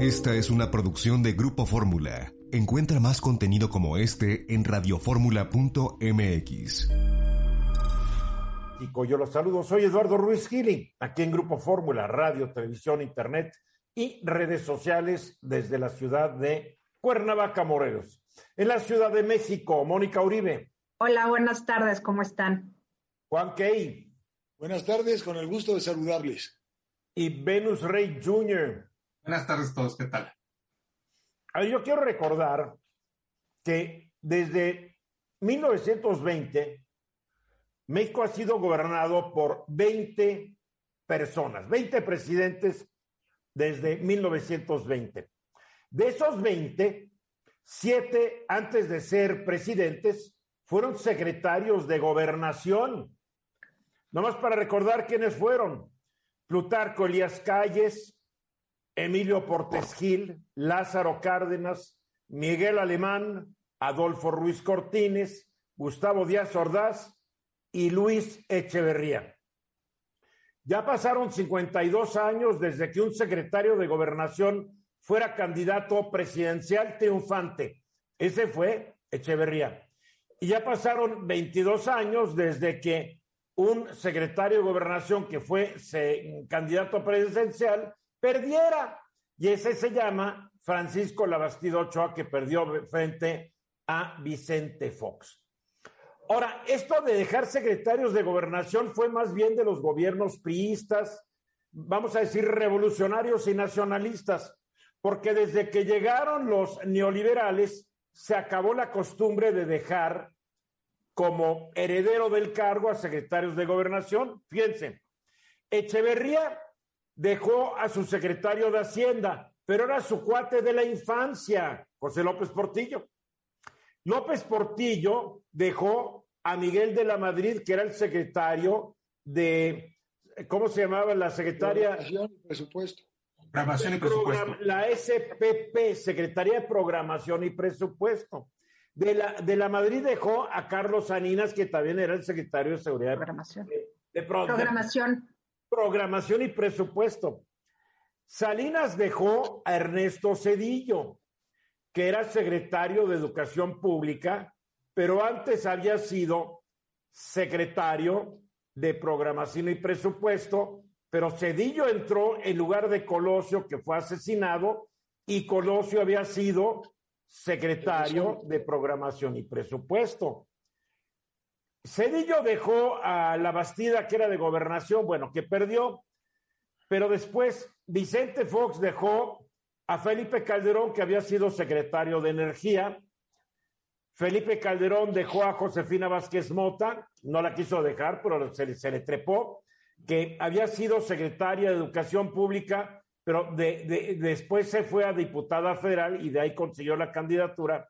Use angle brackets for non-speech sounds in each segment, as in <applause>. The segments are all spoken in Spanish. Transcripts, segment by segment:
Esta es una producción de Grupo Fórmula. Encuentra más contenido como este en radioformula.mx. Yo los saludo, soy Eduardo Ruiz Gili, aquí en Grupo Fórmula, radio, televisión, internet y redes sociales desde la ciudad de Cuernavaca, Morelos. En la Ciudad de México, Mónica Uribe. Hola, buenas tardes, ¿cómo están? Juan Key. Buenas tardes, con el gusto de saludarles. Y Venus Rey Jr. Buenas tardes a todos, ¿qué tal? yo quiero recordar que desde 1920 México ha sido gobernado por 20 personas, 20 presidentes desde 1920. De esos 20, siete antes de ser presidentes fueron secretarios de gobernación. Nomás para recordar quiénes fueron. Plutarco Elías Calles, Emilio Portes Gil, Lázaro Cárdenas, Miguel Alemán, Adolfo Ruiz Cortines, Gustavo Díaz Ordaz y Luis Echeverría. Ya pasaron 52 años desde que un secretario de gobernación fuera candidato presidencial triunfante. Ese fue Echeverría. Y ya pasaron 22 años desde que un secretario de gobernación que fue candidato presidencial perdiera. Y ese se llama Francisco Labastida Ochoa, que perdió frente a Vicente Fox. Ahora, esto de dejar secretarios de gobernación fue más bien de los gobiernos priistas, vamos a decir revolucionarios y nacionalistas, porque desde que llegaron los neoliberales se acabó la costumbre de dejar como heredero del cargo a secretarios de gobernación. Fíjense, Echeverría dejó a su secretario de Hacienda, pero era su cuate de la infancia, José López Portillo. López Portillo dejó a Miguel de la Madrid, que era el secretario de, ¿cómo se llamaba la secretaria? Programación y presupuesto. Programación y presupuesto. La SPP, Secretaría de Programación y Presupuesto. De la, de la Madrid dejó a Carlos Saninas, que también era el secretario de Seguridad. Programación. de programación programación y presupuesto. Salinas dejó a Ernesto Cedillo, que era secretario de Educación Pública, pero antes había sido secretario de Programación y Presupuesto, pero Cedillo entró en lugar de Colosio, que fue asesinado, y Colosio había sido secretario de Programación y Presupuesto. Cedillo dejó a la Bastida, que era de gobernación, bueno, que perdió, pero después Vicente Fox dejó a Felipe Calderón, que había sido secretario de Energía. Felipe Calderón dejó a Josefina Vázquez Mota, no la quiso dejar, pero se, se le trepó, que había sido secretaria de Educación Pública, pero después se fue a diputada federal y de ahí consiguió la candidatura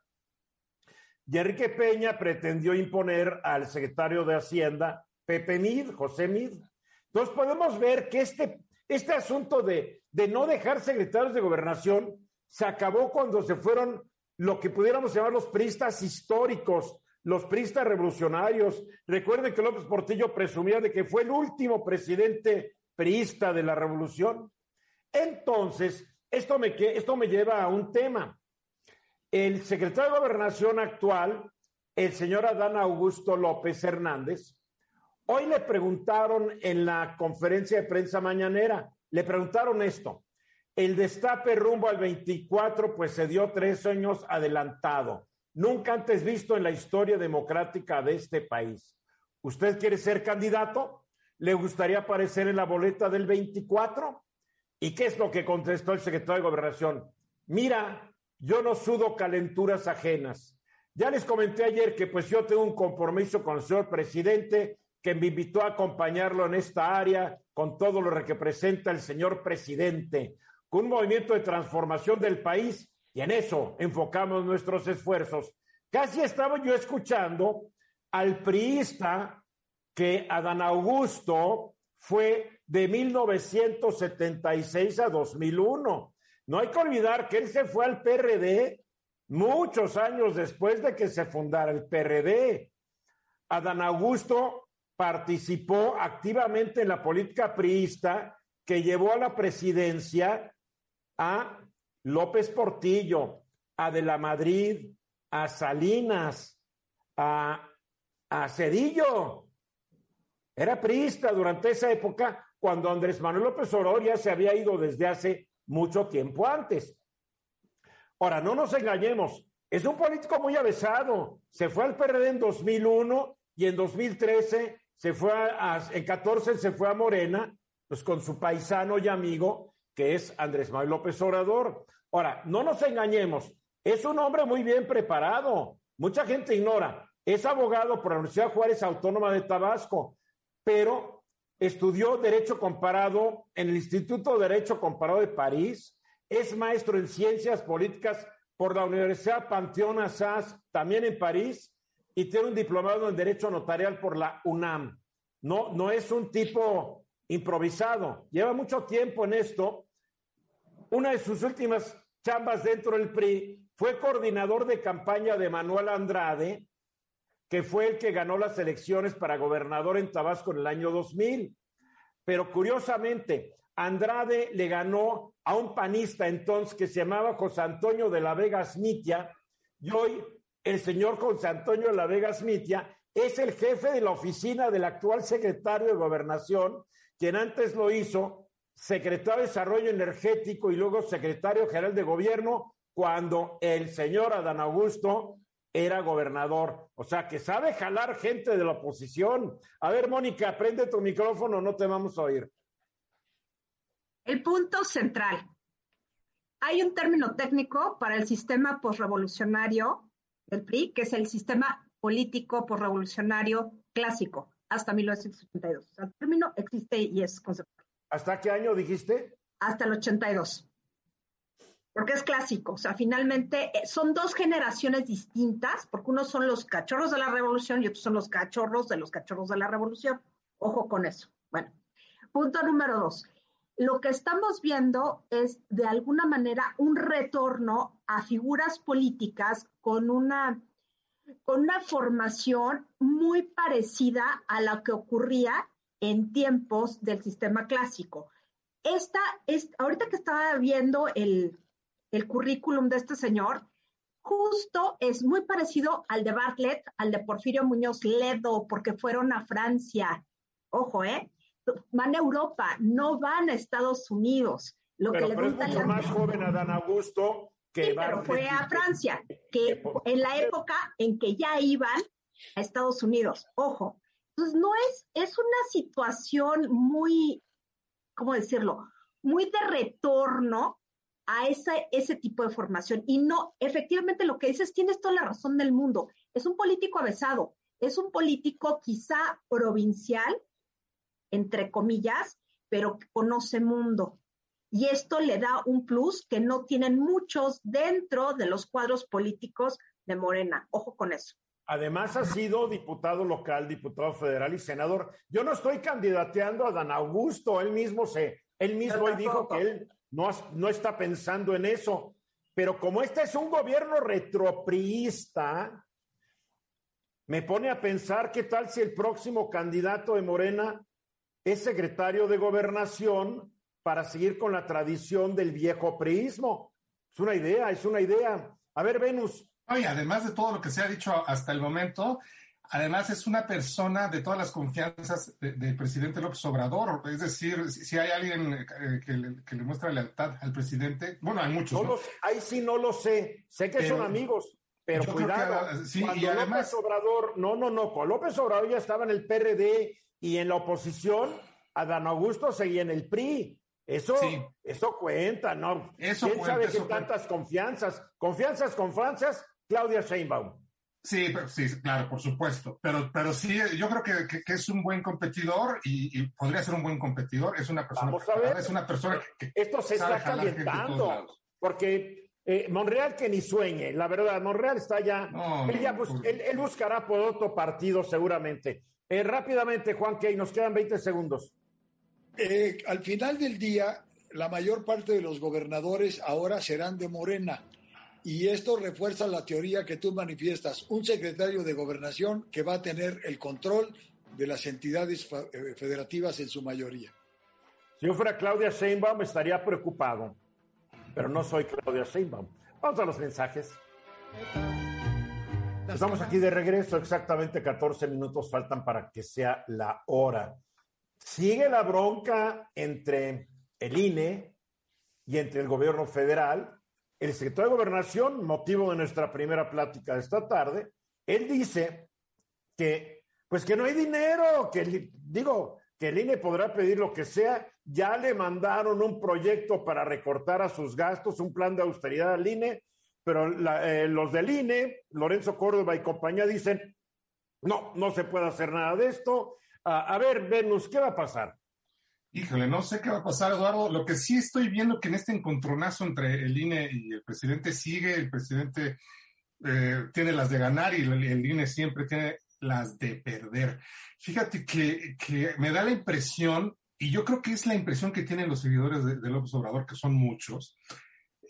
y Enrique Peña pretendió imponer al secretario de Hacienda, Pepe Mid, José Mid. Entonces podemos ver que este, este asunto de, de no dejar secretarios de gobernación se acabó cuando se fueron lo que pudiéramos llamar los priistas históricos, los priistas revolucionarios. Recuerden que López Portillo presumía de que fue el último presidente priista de la revolución. Entonces, esto me, esto me lleva a un tema. El secretario de Gobernación actual, el señor Adán Augusto López Hernández, hoy le preguntaron en la conferencia de prensa mañanera, le preguntaron esto. El destape rumbo al 24, pues se dio tres años adelantado, nunca antes visto en la historia democrática de este país. ¿Usted quiere ser candidato? ¿Le gustaría aparecer en la boleta del 24? ¿Y qué es lo que contestó el secretario de Gobernación? Mira, yo no sudo calenturas ajenas. Ya les comenté ayer que pues yo tengo un compromiso con el señor presidente que me invitó a acompañarlo en esta área con todo lo que representa el señor presidente. con un movimiento de transformación del país y en eso enfocamos nuestros esfuerzos. Casi estaba yo escuchando al priista que Adán Augusto fue de 1976 a 2001. No hay que olvidar que él se fue al PRD muchos años después de que se fundara el PRD. Adán Augusto participó activamente en la política priista que llevó a la presidencia a López Portillo, a De la Madrid, a Salinas, a, a Cedillo. Era priista durante esa época cuando Andrés Manuel López Obrador ya se había ido desde hace mucho tiempo antes. Ahora, no nos engañemos, es un político muy avesado. Se fue al PRD en 2001 y en 2013 se fue a, en 14 se fue a Morena, pues con su paisano y amigo, que es Andrés Manuel López Obrador. Ahora, no nos engañemos, es un hombre muy bien preparado. Mucha gente ignora. Es abogado por la Universidad Juárez Autónoma de Tabasco, pero estudió Derecho Comparado en el Instituto de Derecho Comparado de París. Es maestro en Ciencias Políticas por la Universidad Panteón Assas, también en París, y tiene un diplomado en Derecho Notarial por la UNAM. No, no es un tipo improvisado. Lleva mucho tiempo en esto. Una de sus últimas chambas dentro del PRI fue coordinador de campaña de Manuel Andrade, que fue el que ganó las elecciones para gobernador en Tabasco en el año 2000. Pero curiosamente, Andrade le ganó a un panista entonces que se llamaba José Antonio de la Vega Smitia, y hoy el señor José Antonio de la Vega Smitia es el jefe de la oficina del actual secretario de Gobernación, quien antes lo hizo secretario de Desarrollo Energético y luego secretario general de Gobierno cuando el señor Adán Augusto era gobernador. O sea, que sabe jalar gente de la oposición. A ver, Mónica, prende tu micrófono, no te vamos a oír. El punto central. Hay un término técnico para el sistema posrevolucionario del PRI, que es el sistema político posrevolucionario clásico, hasta 1982. el término existe y es conceptual. ¿Hasta qué año dijiste? Hasta el 82 porque es clásico. O sea, finalmente eh, son dos generaciones distintas, porque unos son los cachorros de la revolución y otros son los cachorros de los cachorros de la revolución. Ojo con eso. Bueno, punto número dos. Lo que estamos viendo es de alguna manera un retorno a figuras políticas con una, con una formación muy parecida a la que ocurría en tiempos del sistema clásico. Esta es, ahorita que estaba viendo el, el currículum de este señor, justo es muy parecido al de Bartlett, al de Porfirio Muñoz Ledo, porque fueron a Francia. Ojo, ¿eh? Van a Europa, no van a Estados Unidos. Lo pero, que pero es mucho más joven Dan Augusto que sí, pero fue a Francia, que en la época en que ya iban a Estados Unidos. Ojo. Entonces, no es, es una situación muy, ¿cómo decirlo? Muy de retorno a ese, ese tipo de formación. Y no, efectivamente lo que dices, tienes toda la razón del mundo. Es un político avesado, es un político quizá provincial, entre comillas, pero que conoce mundo. Y esto le da un plus que no tienen muchos dentro de los cuadros políticos de Morena. Ojo con eso. Además ha sido diputado local, diputado federal y senador. Yo no estoy candidateando a Dan Augusto, él mismo se, él mismo dijo que él no, está pensando en eso. Pero como este es un gobierno retropriista, me pone a pensar qué tal si el próximo candidato de Morena es secretario de gobernación para seguir con la tradición del viejo priismo. Es una idea, es una idea. A ver, Venus. Oye, además de todo lo que se ha dicho hasta el momento, Además, es una persona de todas las confianzas del presidente López Obrador. Es decir, si, hay alguien eh, que, le, muestra lealtad al presidente, bueno, hay muchos. ahí sí no lo sé. Sé que son amigos, pero cuidado. cuando López Obrador, no, no, no, con López Obrador ya estaba en el PRD y en la oposición, Adán Augusto seguía en el PRI. Eso, eso cuenta, ¿no? Eso ¿Quién sabe qué tantas confianzas? Confianzas, confianzas, Claudia Sheinbaum. Sí, sí, claro, por supuesto. Pero, pero sí, yo creo que, que, es un buen competidor y, podría ser un buen competidor. Es una persona. Vamos a ver. Es una persona que. Esto se está calentando. Porque eh, Monreal que ni sueñe, la verdad, Monreal está ya. él, buscará por otro partido seguramente. Eh, rápidamente, Juan Key, nos quedan 20 segundos. Eh, al final del día, la mayor parte de los gobernadores ahora serán de Morena. Y esto refuerza la teoría que tú manifiestas, un secretario de gobernación que va a tener el control de las entidades eh, federativas en su mayoría. Si yo fuera Claudia Sheinbaum estaría preocupado, pero no soy Claudia Sheinbaum. Vamos a los mensajes. Estamos aquí de regreso, exactamente 14 minutos faltan para que sea la hora. Sigue la bronca entre el INE y entre el gobierno federal el secretario de Gobernación, motivo de nuestra primera plática de esta tarde, él dice que, pues que no hay dinero, que digo, que el INE podrá pedir lo que sea, ya le mandaron un proyecto para recortar a sus gastos, un plan de austeridad al INE, pero eh, los del INE, Lorenzo Córdoba y compañía dicen, no, no se puede hacer nada de esto. a ver, Venus, ¿qué va a pasar? Híjole, no sé qué va a pasar, Eduardo. Lo que sí estoy viendo que en este encontronazo entre el INE y el presidente sigue, el presidente eh, tiene las de ganar y el, INE siempre tiene las de perder. Fíjate que, me da la impresión, y yo creo que es la impresión que tienen los seguidores de, López Obrador, que son muchos,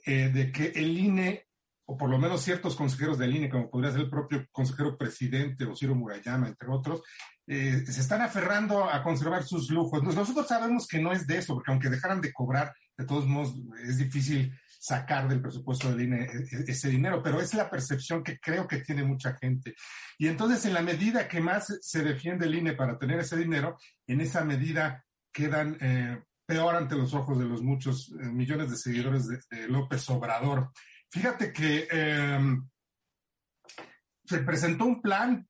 eh, de que el INE, o por lo menos ciertos consejeros del INE, como podría ser el propio consejero presidente o Ciro Murayama, entre otros, eh, se están aferrando a conservar sus lujos. Nosotros sabemos que no es de eso, porque aunque dejaran de cobrar, de todos modos es difícil sacar del presupuesto del INE e, e, ese dinero, pero es la percepción que creo que tiene mucha gente. Y entonces, en la medida que más se defiende el INE para tener ese dinero, en esa medida quedan eh, peor ante los ojos de los muchos eh, millones de seguidores de, López Obrador. Fíjate que se presentó un plan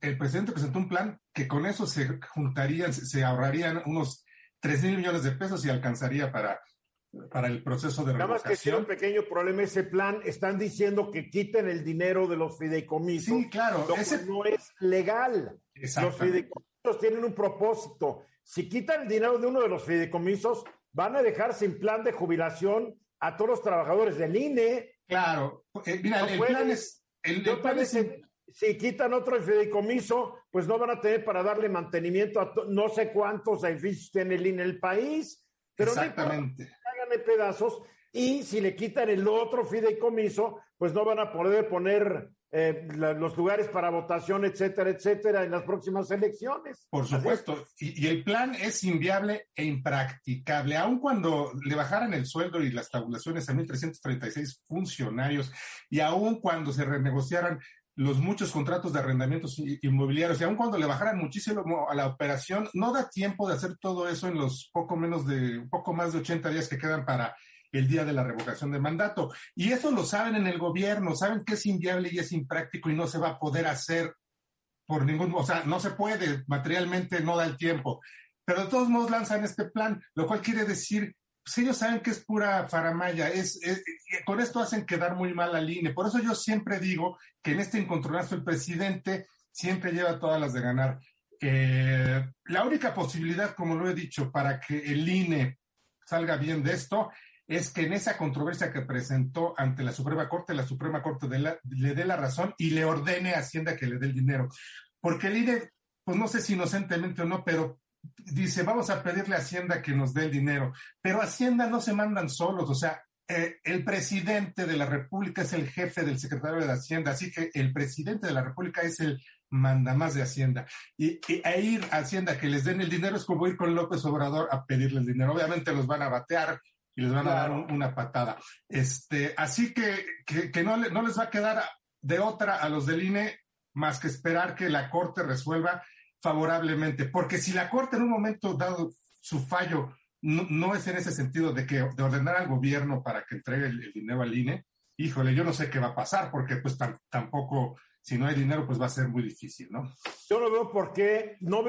el presidente presentó un plan que con eso se juntarían, se ahorrarían unos 3 mil millones de pesos y alcanzaría para, para el proceso de Nada más que tiene un pequeño problema ese plan. Están diciendo que quiten el dinero de los fideicomisos. Sí, claro. ese... no es legal. Los fideicomisos tienen un propósito. Si quitan el dinero de uno de los fideicomisos, van a dejar sin plan de jubilación a todos los trabajadores del INE. Claro. Eh, mira, el, plan es... El, plan es si quitan otro fideicomiso, pues no van a tener para darle mantenimiento a no sé cuántos edificios tiene el en el país. Pero Exactamente. No hagan pedazos. Y si le quitan el otro fideicomiso, pues no van a poder poner eh, los lugares para votación, etcétera, etcétera, en las próximas elecciones. Por supuesto. Y, y, el plan es inviable e impracticable. Aun cuando le bajaran el sueldo y las tabulaciones a 1.336 funcionarios, y aun cuando se renegociaran los muchos contratos de arrendamientos inmobiliarios y aun cuando le bajaran muchísimo a la operación, no da tiempo de hacer todo eso en los poco menos de, poco más de 80 días que quedan para el día de la revocación de mandato. Y eso lo saben en el gobierno, saben que es inviable y es impráctico y no se va a poder hacer por ningún, o sea, no se puede, materialmente no da el tiempo. Pero de todos modos lanzan este plan, lo cual quiere decir pues ellos saben que es pura faramaya, es, con esto hacen quedar muy mal al INE. Por eso yo siempre digo que en este encontronazo el presidente siempre lleva todas las de ganar. Eh, la única posibilidad, como lo he dicho, para que el INE salga bien de esto es que en esa controversia que presentó ante la Suprema Corte, la Suprema Corte le dé la razón y le ordene a Hacienda que le dé el dinero. Porque el INE, pues no sé si inocentemente o no, pero dice, vamos a pedirle a Hacienda que nos dé el dinero, pero Hacienda no se mandan solos, o sea, eh, el presidente de la República es el jefe del secretario de Hacienda, así que el presidente de la República es el mandamás de Hacienda. Y, a ir a Hacienda que les den el dinero es como ir con López Obrador a pedirle el dinero. Obviamente los van a batear y les van a dar una patada. Este, así que, que, no, no les va a quedar de otra a los del INE más que esperar que la Corte resuelva favorablemente, porque si la Corte en un momento dado su fallo no, es en ese sentido de que de ordenar al gobierno para que entregue el, dinero al INE, híjole, yo no sé qué va a pasar, porque pues tampoco, si no hay dinero, pues va a ser muy difícil, ¿no? Yo no veo por qué, no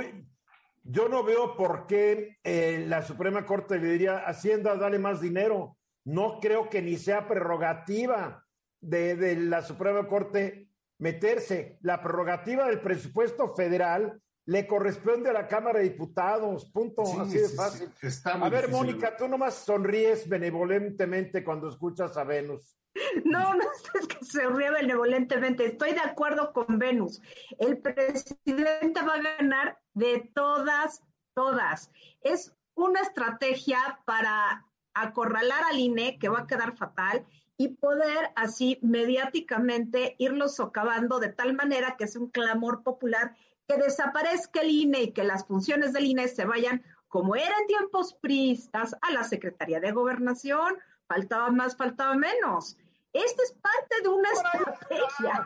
yo no veo por qué eh, la Suprema Corte le diría, Hacienda, dale más dinero. No creo que ni sea prerrogativa de, de la Suprema Corte meterse. La prerrogativa del presupuesto federal le corresponde a la Cámara de Diputados, punto, así de fácil. a ver, Mónica, tú nomás sonríes benevolentemente cuando escuchas a Venus. No, <laughs> no es que se ríe benevolentemente, estoy de acuerdo con Venus. El presidente va a ganar de todas, todas. Es una estrategia para acorralar al INE, que va a quedar fatal, y poder así mediáticamente irlo socavando de tal manera que es un clamor popular que desaparezca el INE y que las funciones del INE se vayan, como era en tiempos pristas, a la Secretaría de Gobernación. Faltaba más, faltaba menos. Esto es parte de una estrategia.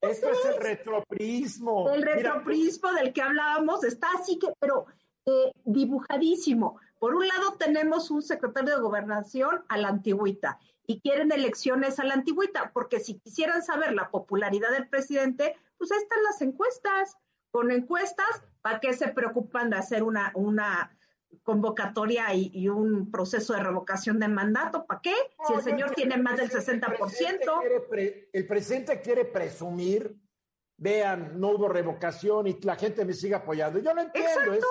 Esto es el retroprismo. El retroprismo del que hablábamos está así que, pero eh, dibujadísimo. Por un lado tenemos un secretario de gobernación a la antigüita y quieren elecciones a la antigüita, porque si quisieran saber la popularidad del presidente, pues ahí están las encuestas. Con encuestas, ¿para qué se preocupan de hacer una, una convocatoria y, un proceso de revocación de mandato? ¿Para qué? Si el señor tiene más del 60%. El presidente, quiere presumir, vean, no hubo revocación y la gente me sigue apoyando. Yo lo entiendo. Es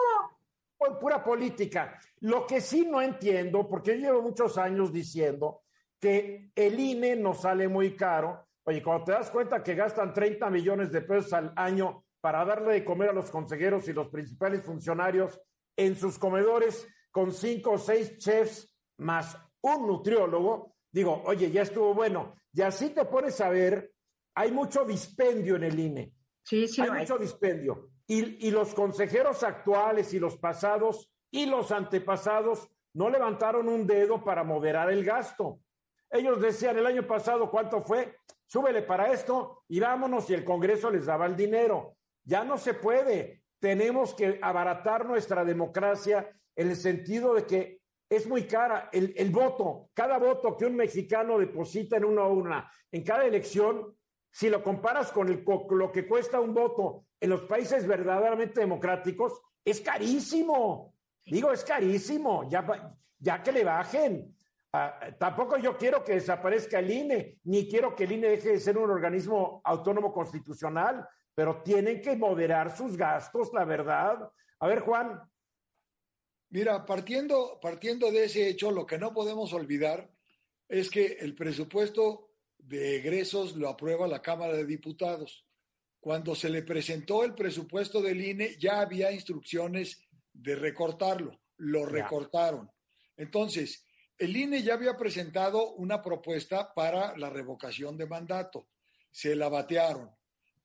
pura política. Lo que sí no entiendo, porque yo llevo muchos años diciendo que el INE nos sale muy caro. Oye, cuando te das cuenta que gastan 30 millones de pesos al año para darle de comer a los consejeros y los principales funcionarios en sus comedores con cinco o seis chefs más un nutriólogo, digo, oye, ya estuvo bueno. Y así te pones a ver, hay mucho dispendio en el INE. Sí, sí, hay, mucho dispendio. Y, y los consejeros actuales y los pasados y los antepasados no levantaron un dedo para moderar el gasto. Ellos decían el año pasado cuánto fue, súbele para esto y vámonos y el Congreso les daba el dinero. Ya no se puede. Tenemos que abaratar nuestra democracia en el sentido de que es muy cara el, voto. Cada voto que un mexicano deposita en una urna, en cada elección, si lo comparas con el, lo que cuesta un voto en los países verdaderamente democráticos, es carísimo. Digo, es carísimo. Ya, ya que le bajen. Ah, tampoco yo quiero que desaparezca el INE, ni quiero que el INE deje de ser un organismo autónomo constitucional pero tienen que moderar sus gastos, la verdad. A ver, Juan. Mira, partiendo, partiendo de ese hecho, lo que no podemos olvidar es que el presupuesto de egresos lo aprueba la Cámara de Diputados. Cuando se le presentó el presupuesto del INE, ya había instrucciones de recortarlo. Lo recortaron. Entonces, el INE ya había presentado una propuesta para la revocación de mandato. Se la batearon.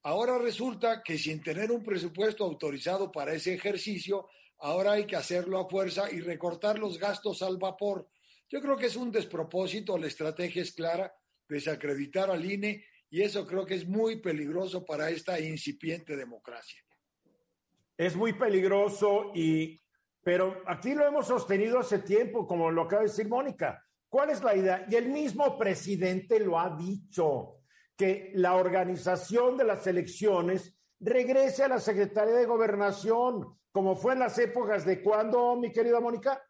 Ahora resulta que sin tener un presupuesto autorizado para ese ejercicio, ahora hay que hacerlo a fuerza y recortar los gastos al vapor. Yo creo que es un despropósito, la estrategia es clara, desacreditar al INE y eso creo que es muy peligroso para esta incipiente democracia. Es muy peligroso y pero aquí lo hemos sostenido hace tiempo, como lo acaba de decir Mónica. ¿Cuál es la idea? Y el mismo presidente lo ha dicho que la organización de las elecciones regrese a la Secretaría de Gobernación, como fue en las épocas de cuándo, mi querida Mónica?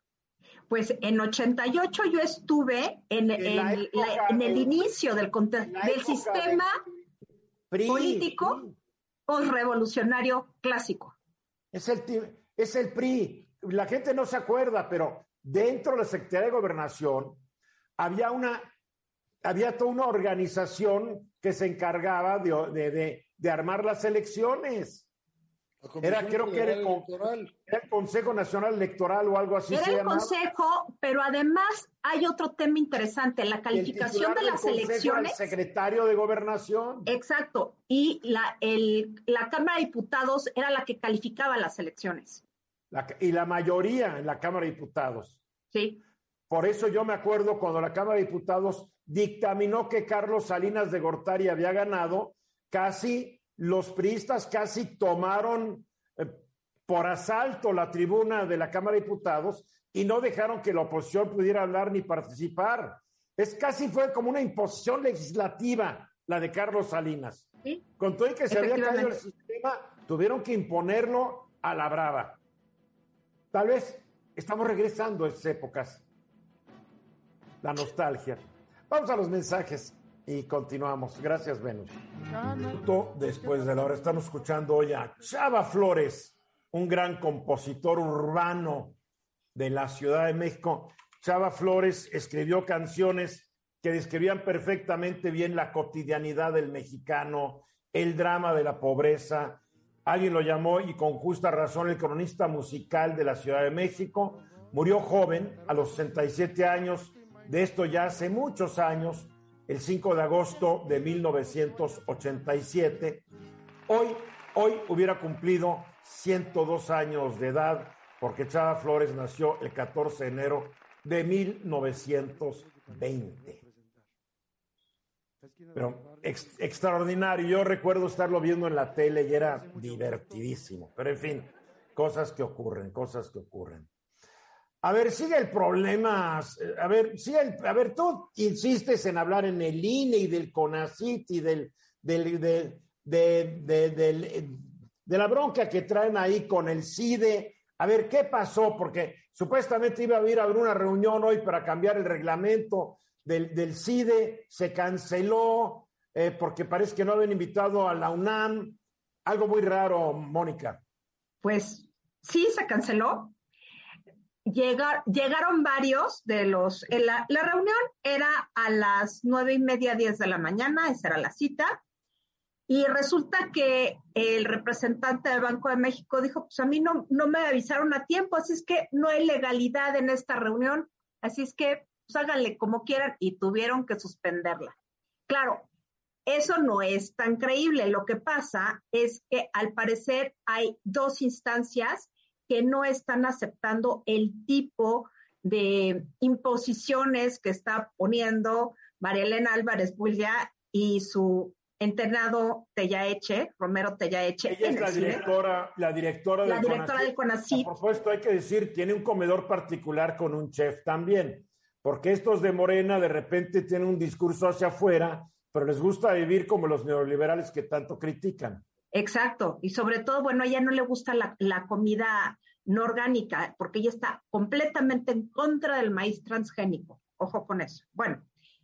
Pues en 88 yo estuve en, en, el inicio del, del sistema político postrevolucionario clásico. Es el, es el PRI. La gente no se acuerda, pero dentro de la Secretaría de Gobernación había una había toda una organización que se encargaba de, armar las elecciones. Era, creo que era el, Consejo Nacional Electoral o algo así. Era el Consejo, pero además hay otro tema interesante, la calificación de las elecciones. El secretario de Gobernación. Exacto, y la, la Cámara de Diputados era la que calificaba las elecciones. y la mayoría en la Cámara de Diputados. Sí. Por eso yo me acuerdo cuando la Cámara de Diputados dictaminó que Carlos Salinas de Gortari había ganado, casi los priistas casi tomaron eh, por asalto la tribuna de la Cámara de Diputados y no dejaron que la oposición pudiera hablar ni participar. Es casi fue como una imposición legislativa la de Carlos Salinas. Con todo y que se había caído el sistema, tuvieron que imponerlo a la brava. Tal vez estamos regresando a esas épocas. La nostalgia. Vamos a los mensajes y continuamos. Gracias, Venus. Después de la hora, estamos escuchando hoy a Chava Flores, un gran compositor urbano de la Ciudad de México. Chava Flores escribió canciones que describían perfectamente bien la cotidianidad del mexicano, el drama de la pobreza. Alguien lo llamó, y con justa razón, el cronista musical de la Ciudad de México. Murió joven, a los 67 años, de esto ya hace muchos años, el 5 de agosto de 1987. Hoy, hoy hubiera cumplido 102 años de edad, porque Chava Flores nació el 14 de enero de 1920. Pero extraordinario. Yo recuerdo estarlo viendo en la tele y era divertidísimo. Pero en fin, cosas que ocurren, cosas que ocurren. A ver, sigue el problema. A ver, sigue a ver, tú insistes en hablar en el INE y del CONACIT y del, del, de, de, la bronca que traen ahí con el CIDE. A ver, ¿qué pasó? Porque supuestamente iba a ir a una reunión hoy para cambiar el reglamento del, CIDE, se canceló eh, porque parece que no habían invitado a la UNAM. Algo muy raro, Mónica. Pues sí, se canceló llegaron varios de los, la, reunión era a las nueve y media, diez de la mañana, esa era la cita, y resulta que el representante del Banco de México dijo, pues a mí no, no me avisaron a tiempo, así es que no hay legalidad en esta reunión, así es que pues háganle como quieran y tuvieron que suspenderla. Claro, eso no es tan creíble. Lo que pasa es que al parecer hay dos instancias que no están aceptando el tipo de imposiciones que está poniendo María Elena Álvarez Bulla y su entrenado Tellaeche, Romero Tellaeche. Ella es la directora, la directora, la directora del CONACYT. Por supuesto, hay que decir, tiene un comedor particular con un chef también, porque estos de Morena de repente tienen un discurso hacia afuera, pero les gusta vivir como los neoliberales que tanto critican. Exacto, y sobre todo, bueno, a ella no le gusta la, comida no orgánica, porque ella está completamente en contra del maíz transgénico. Ojo con eso. Bueno,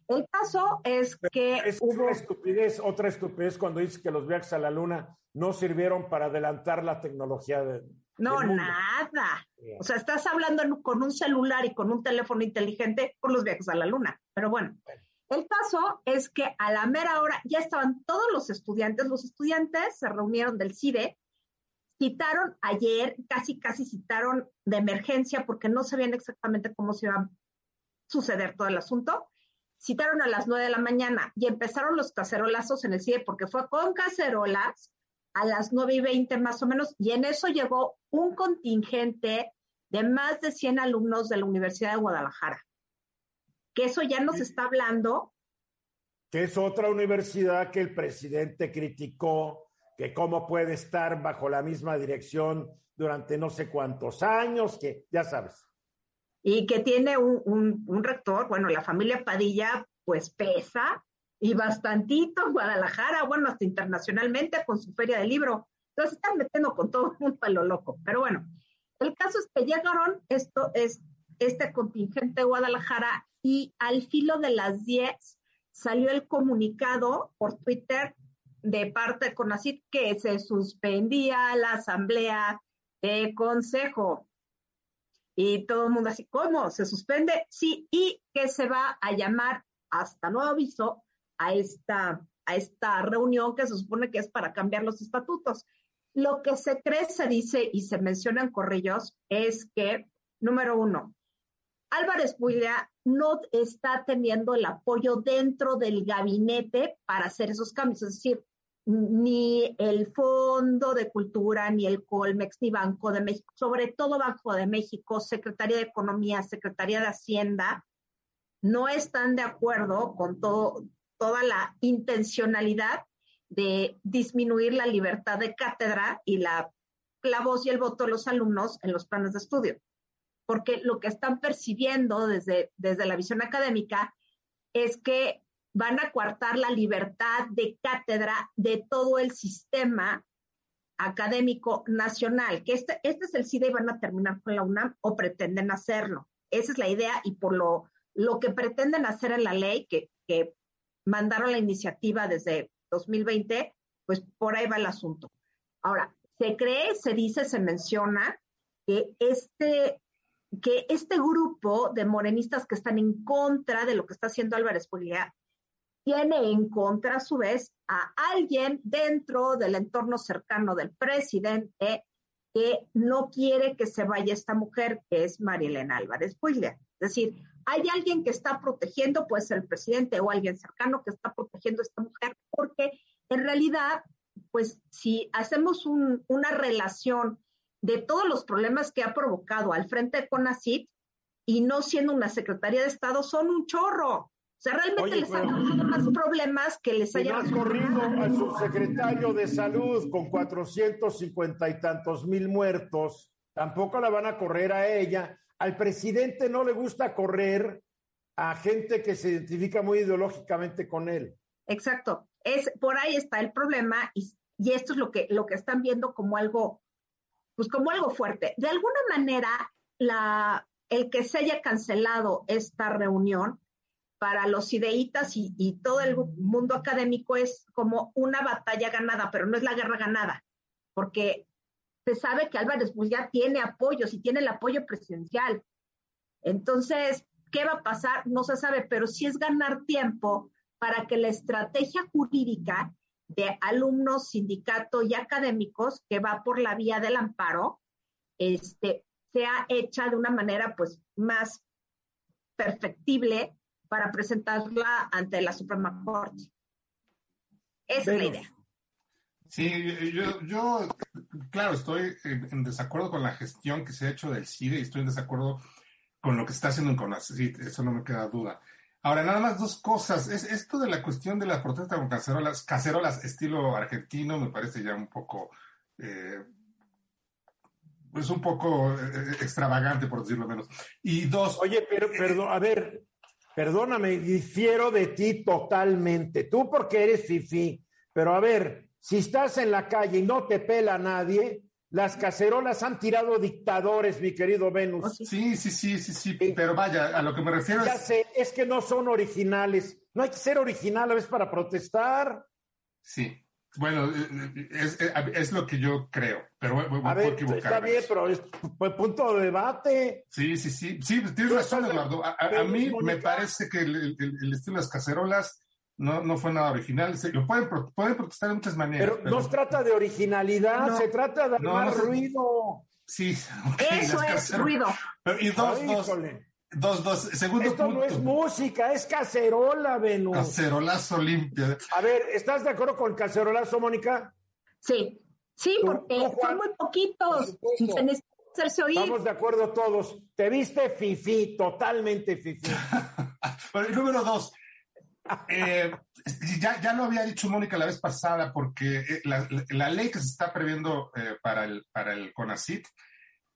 el caso es que es hubo... estupidez, otra estupidez cuando dice que los viajes a la luna no sirvieron para adelantar la tecnología de... No, nada. O sea, estás hablando con un celular y con un teléfono inteligente por los viajes a la luna. Pero bueno. El caso es que a la mera hora ya estaban todos los estudiantes, los estudiantes se reunieron del CIDE, citaron ayer, casi, casi citaron de emergencia porque no sabían exactamente cómo se iba a suceder todo el asunto. Citaron a las nueve de la mañana y empezaron los cacerolazos en el CIDE porque fue con cacerolas a las nueve y veinte más o menos y en eso llegó un contingente de más de 100 alumnos de la Universidad de Guadalajara que eso ya nos está hablando. Que es otra universidad que el presidente criticó, que cómo puede estar bajo la misma dirección durante no sé cuántos años, que ya sabes. Y que tiene un, un, rector, bueno, la familia Padilla, pues pesa y bastantito en Guadalajara, bueno, hasta internacionalmente con su feria de libro. Entonces están metiendo con todo un palo loco. Pero bueno, el caso es que llegaron esto, es, este contingente de Guadalajara y al filo de las 10 salió el comunicado por Twitter de parte de CONACIT que se suspendía la asamblea de consejo. Y todo el mundo así, ¿cómo? ¿Se suspende? Sí, y que se va a llamar hasta nuevo aviso a esta, a esta reunión que se supone que es para cambiar los estatutos. Lo que se cree, se dice y se menciona en Corrillos es que, número uno, Álvarez Builla no está teniendo el apoyo dentro del gabinete para hacer esos cambios. Es decir, ni el Fondo de Cultura, ni el Colmex, ni Banco de México, sobre todo Banco de México, Secretaría de Economía, Secretaría de Hacienda, no están de acuerdo con todo, toda la intencionalidad de disminuir la libertad de cátedra y la, la voz y el voto de los alumnos en los planes de estudio porque lo que están percibiendo desde, desde la visión académica es que van a coartar la libertad de cátedra de todo el sistema académico nacional, que este, este es el CIDE y van a terminar con la UNAM o pretenden hacerlo. Esa es la idea y por lo, lo que pretenden hacer en la ley, que, que mandaron la iniciativa desde 2020, pues por ahí va el asunto. Ahora, se cree, se dice, se menciona que este, que este grupo de morenistas que están en contra de lo que está haciendo Álvarez Puglia tiene en contra a su vez a alguien dentro del entorno cercano del presidente que no quiere que se vaya esta mujer, que es Marilena Álvarez Puglia. Es decir, hay alguien que está protegiendo, puede ser el presidente o alguien cercano que está protegiendo a esta mujer, porque en realidad, pues si hacemos una relación de todos los problemas que ha provocado al frente de CONACIT y no siendo una secretaria de Estado, son un chorro. O sea, realmente les han dado más problemas que les haya... No corrido al subsecretario de Salud con 450 y tantos mil muertos, tampoco la van a correr a ella al presidente no le gusta correr a gente que se identifica muy ideológicamente con él. Exacto. Es, por ahí está el problema y, esto es lo que, lo que están viendo como algo, pues como algo fuerte. De alguna manera, el que se haya cancelado esta reunión para los ideitas y, todo el mundo académico es como una batalla ganada, pero no es la guerra ganada, porque se sabe que Álvarez ya tiene apoyos y tiene el apoyo presidencial. Entonces, ¿qué va a pasar? No se sabe, pero sí es ganar tiempo para que la estrategia jurídica de alumnos, sindicatos y académicos que va por la vía del amparo, este, sea hecha de una manera pues más perfectible para presentarla ante la Suprema Corte. Esa es la idea. Sí, yo, yo claro, estoy en, desacuerdo con la gestión que se ha hecho del CIDE y estoy en desacuerdo con lo que está haciendo en CONACYT, eso no me queda duda. Ahora, nada más dos cosas. Es esto de la cuestión de las protestas con cacerolas, cacerolas estilo argentino, me parece ya un poco, eh, pues un poco eh, extravagante, por decirlo menos. Y dos. Oye, pero, perdón, a ver, perdóname, difiero de ti totalmente. Tú porque eres fifi, pero a ver, si estás en la calle y no te pela nadie, las cacerolas han tirado dictadores, mi querido Venus. Sí, sí, sí, sí, sí, pero vaya, a lo que me refiero ya sé, es que no son originales. No hay que ser original a veces para protestar. Sí, bueno, eh, eh, es, lo que yo creo, pero voy, a ver, Está bien, pero es punto de debate. Sí, sí, sí, sí, tienes razón, Eduardo. A, mí me parece que el, el estilo de las cacerolas no, no fue nada original. Se, lo pueden, pueden protestar de muchas maneras. Pero, no se trata de originalidad, se trata de no, ruido. Sí, <laughs> eso es ruido. y dos, dos, dos, dos, segundo Esto no es música, es cacerola, Venus. Cacerolazo limpio. A ver, ¿estás de acuerdo con el cacerolazo, Mónica? Sí, sí, porque son muy poquitos. Estamos de acuerdo todos. Te viste fifi, totalmente fifi. <laughs> Pero el número dos, eh, ya, ya lo había dicho Mónica la vez pasada, porque eh, la, ley que se está previendo eh, para, el, para el CONACIT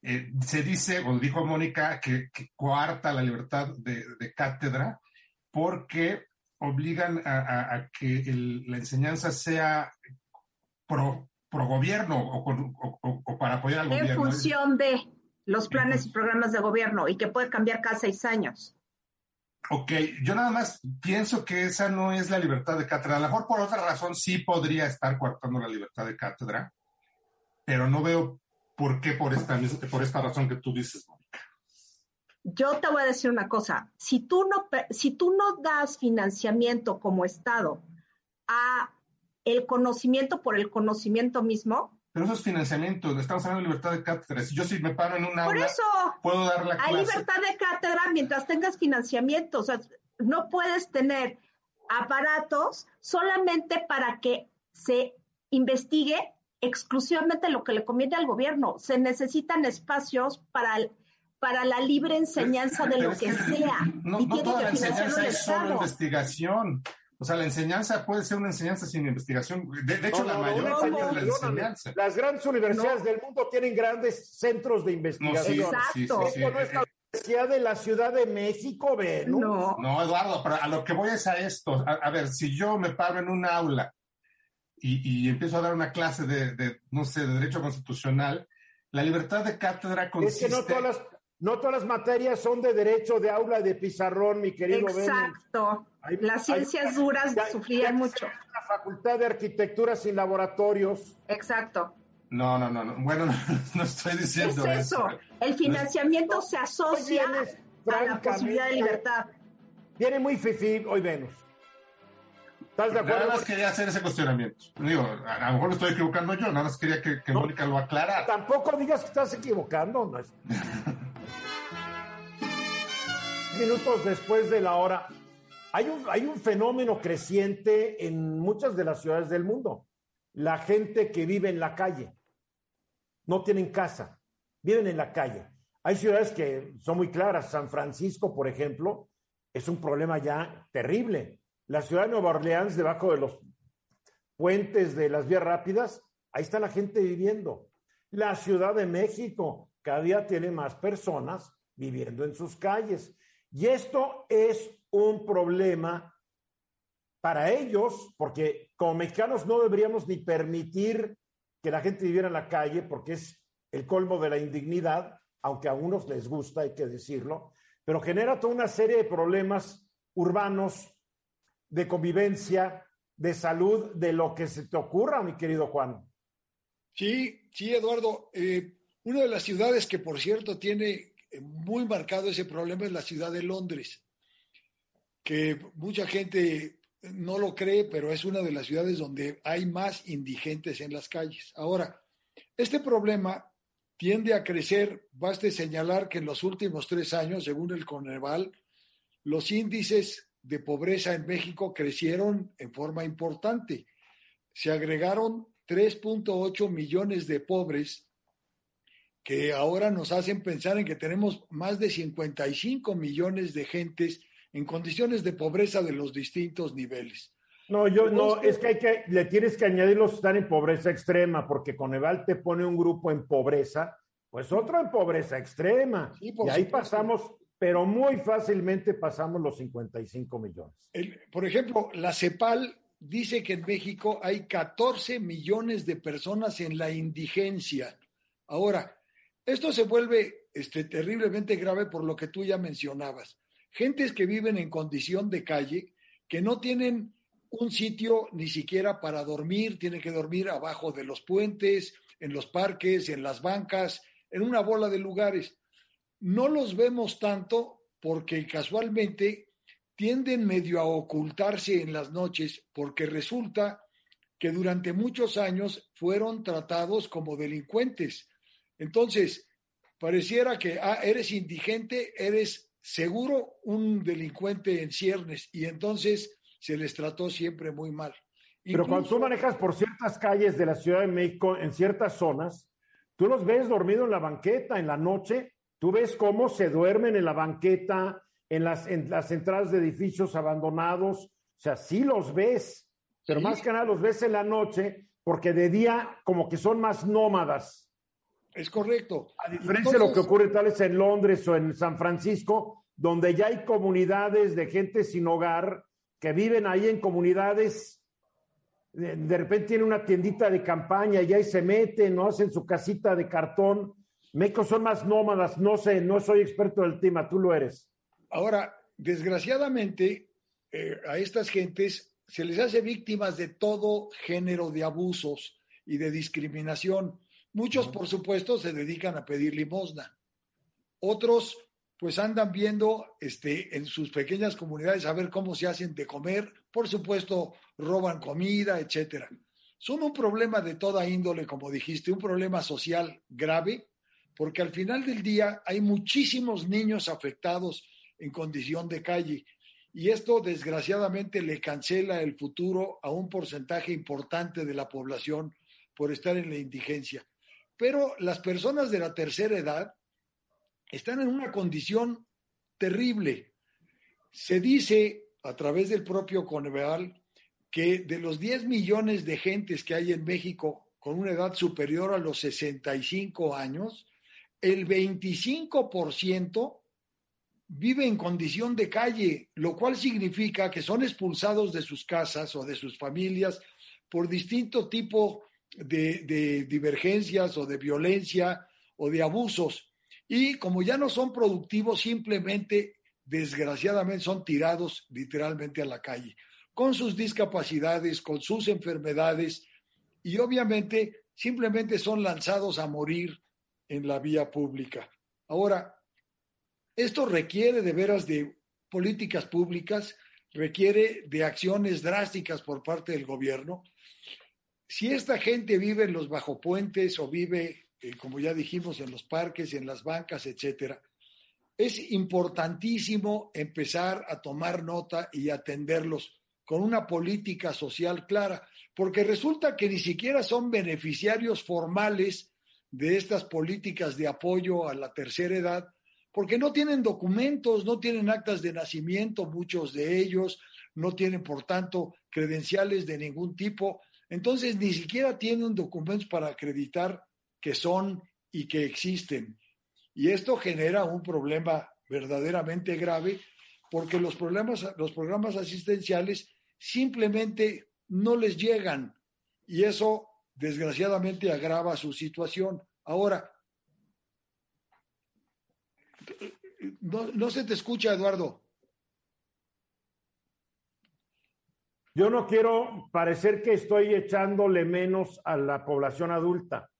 se dice, o dijo Mónica, que, que coarta la libertad de, cátedra porque obligan a, que la enseñanza sea pro, pro gobierno o, para apoyar al gobierno. En función de los planes y programas de gobierno y que puede cambiar cada seis años. Ok, yo nada más pienso que esa no es la libertad de cátedra. A lo mejor por otra razón sí podría estar coartando la libertad de cátedra, pero no veo por qué por esta, por esta razón que tú dices, Mónica. Yo te voy a decir una cosa, si tú no, si tú no das financiamiento como Estado a el conocimiento por el conocimiento mismo, pero eso es financiamiento, estamos hablando de libertad de cátedra. Si yo sí me paro en una Por eso, puedo dar la clase. Hay libertad de cátedra mientras tengas financiamiento. O sea, no puedes tener aparatos solamente para que se investigue exclusivamente lo que le conviene al gobierno. Se necesitan espacios para, para la libre enseñanza de lo que, sea. No, y no toda la enseñanza es solo investigación. O sea, la enseñanza puede ser una enseñanza sin investigación. De, hecho, la mayor parte de la enseñanza. Las grandes universidades del mundo tienen grandes centros de investigación. Exacto. Sí, no es la Universidad de la Ciudad de México, Venus. No. no, Eduardo, pero a lo que voy es a esto. A, ver, si yo me paro en un aula y, empiezo a dar una clase de, no sé, de derecho constitucional, la libertad de cátedra consiste... Es que no todas las no todas las materias son de derecho, de aula, de pizarrón, mi querido Exacto. las ciencias duras sufrían mucho. La facultad de arquitectura sin laboratorios. Exacto. No, no, no, Bueno, <laughs> no, estoy diciendo es eso. El financiamiento se asocia a la posibilidad de libertad. Viene muy fifí hoy Venus. ¿Estás de acuerdo? Nada más quería hacer ese cuestionamiento. Digo, a, lo mejor lo estoy equivocando yo, nada más quería que, Mónica lo aclarara. Tampoco digas que estás equivocando. No es... <laughs> Minutos después de la hora, hay un, hay un fenómeno creciente en muchas de las ciudades del mundo. La gente que vive en la calle. No tienen casa, viven en la calle. Hay ciudades que son muy claras. San Francisco, por ejemplo, es un problema ya terrible. La ciudad de Nueva Orleans, debajo de los puentes de las vías rápidas, ahí está la gente viviendo. La Ciudad de México cada día tiene más personas viviendo en sus calles. Y esto es un problema para ellos, porque como mexicanos no deberíamos ni permitir que la gente viviera en la calle, porque es el colmo de la indignidad, aunque a unos les gusta, hay que decirlo, pero genera toda una serie de problemas urbanos, de convivencia, de salud, de lo que se te ocurra, mi querido Juan. Sí, sí, Eduardo. Eh, una de las ciudades que, por cierto, tiene muy marcado ese problema es la ciudad de Londres, que mucha gente no lo cree, pero es una de las ciudades donde hay más indigentes en las calles. Ahora, este problema tiende a crecer. Baste señalar que en los últimos tres años, según el Coneval, los índices de pobreza en México crecieron en forma importante. Se agregaron 3.8 millones de pobres que ahora nos hacen pensar en que tenemos más de 55 millones de gentes en condiciones de pobreza de los distintos niveles. No, yo no, es que hay que, le tienes que añadir los que están en pobreza extrema, porque Coneval te pone un grupo en pobreza, pues otro en pobreza extrema. y ahí pasamos, pero muy fácilmente pasamos los 55 millones. por ejemplo, la CEPAL dice que en México hay 14 millones de personas en la indigencia. Ahora, esto se vuelve este, terriblemente grave por lo que tú ya mencionabas. Gentes que viven en condición de calle, que no tienen un sitio ni siquiera para dormir, tiene que dormir abajo de los puentes, en los parques, en las bancas, en una bola de lugares. No los vemos tanto porque casualmente tienden medio a ocultarse en las noches porque resulta que durante muchos años fueron tratados como delincuentes. Entonces, pareciera que ah, eres indigente, eres seguro un delincuente en ciernes y entonces se les trató siempre muy mal. Pero cuando tú manejas por ciertas calles de la Ciudad de México, en ciertas zonas, tú los ves dormidos en la banqueta en la noche, tú ves cómo se duermen en la banqueta, en las, en las entradas de edificios abandonados, o sea, sí los ves, pero más que nada los ves en la noche porque de día como que son más nómadas. Es correcto. A diferencia de lo que ocurre tal vez en Londres o en San Francisco, donde ya hay comunidades de gente sin hogar que viven ahí en comunidades, de, repente tienen una tiendita de campaña y ahí se meten, no hacen su casita de cartón. México son más nómadas, no sé, no soy experto del tema, tú lo eres. Ahora, desgraciadamente, eh, a estas gentes se les hace víctimas de todo género de abusos y de discriminación. Muchos, por supuesto, se dedican a pedir limosna. Otros pues andan viendo este, en sus pequeñas comunidades a ver cómo se hacen de comer, por supuesto roban comida, etcétera. Son un problema de toda índole, como dijiste, un problema social grave, porque al final del día hay muchísimos niños afectados en condición de calle y esto desgraciadamente le cancela el futuro a un porcentaje importante de la población por estar en la indigencia. Pero las personas de la tercera edad están en una condición terrible. Se dice a través del propio Coneval que de los 10 millones de gentes que hay en México con una edad superior a los 65 años, el 25% vive en condición de calle, lo cual significa que son expulsados de sus casas o de sus familias por distinto tipo de, divergencias o de violencia o de abusos Y como ya no son productivos, simplemente, desgraciadamente, son tirados literalmente a la calle, con sus discapacidades, con sus enfermedades, y obviamente simplemente son lanzados a morir en la vía pública. Ahora, esto requiere de veras de políticas públicas, requiere de acciones drásticas por parte del gobierno. Si esta gente vive en los bajopuentes o vive, eh, como ya dijimos, en los parques, en las bancas, etcétera, es importantísimo empezar a tomar nota y atenderlos con una política social clara, porque resulta que ni siquiera son beneficiarios formales de estas políticas de apoyo a la tercera edad, porque no tienen documentos, no tienen actas de nacimiento, muchos de ellos, no tienen, por tanto, credenciales de ningún tipo. Entonces, ni siquiera tienen documentos para acreditar que son y que existen. Y esto genera un problema verdaderamente grave porque los, problemas, los programas asistenciales simplemente no les llegan y eso desgraciadamente agrava su situación. Ahora, no, se te escucha, Eduardo. Yo no quiero parecer que estoy echándole menos a la población adulta,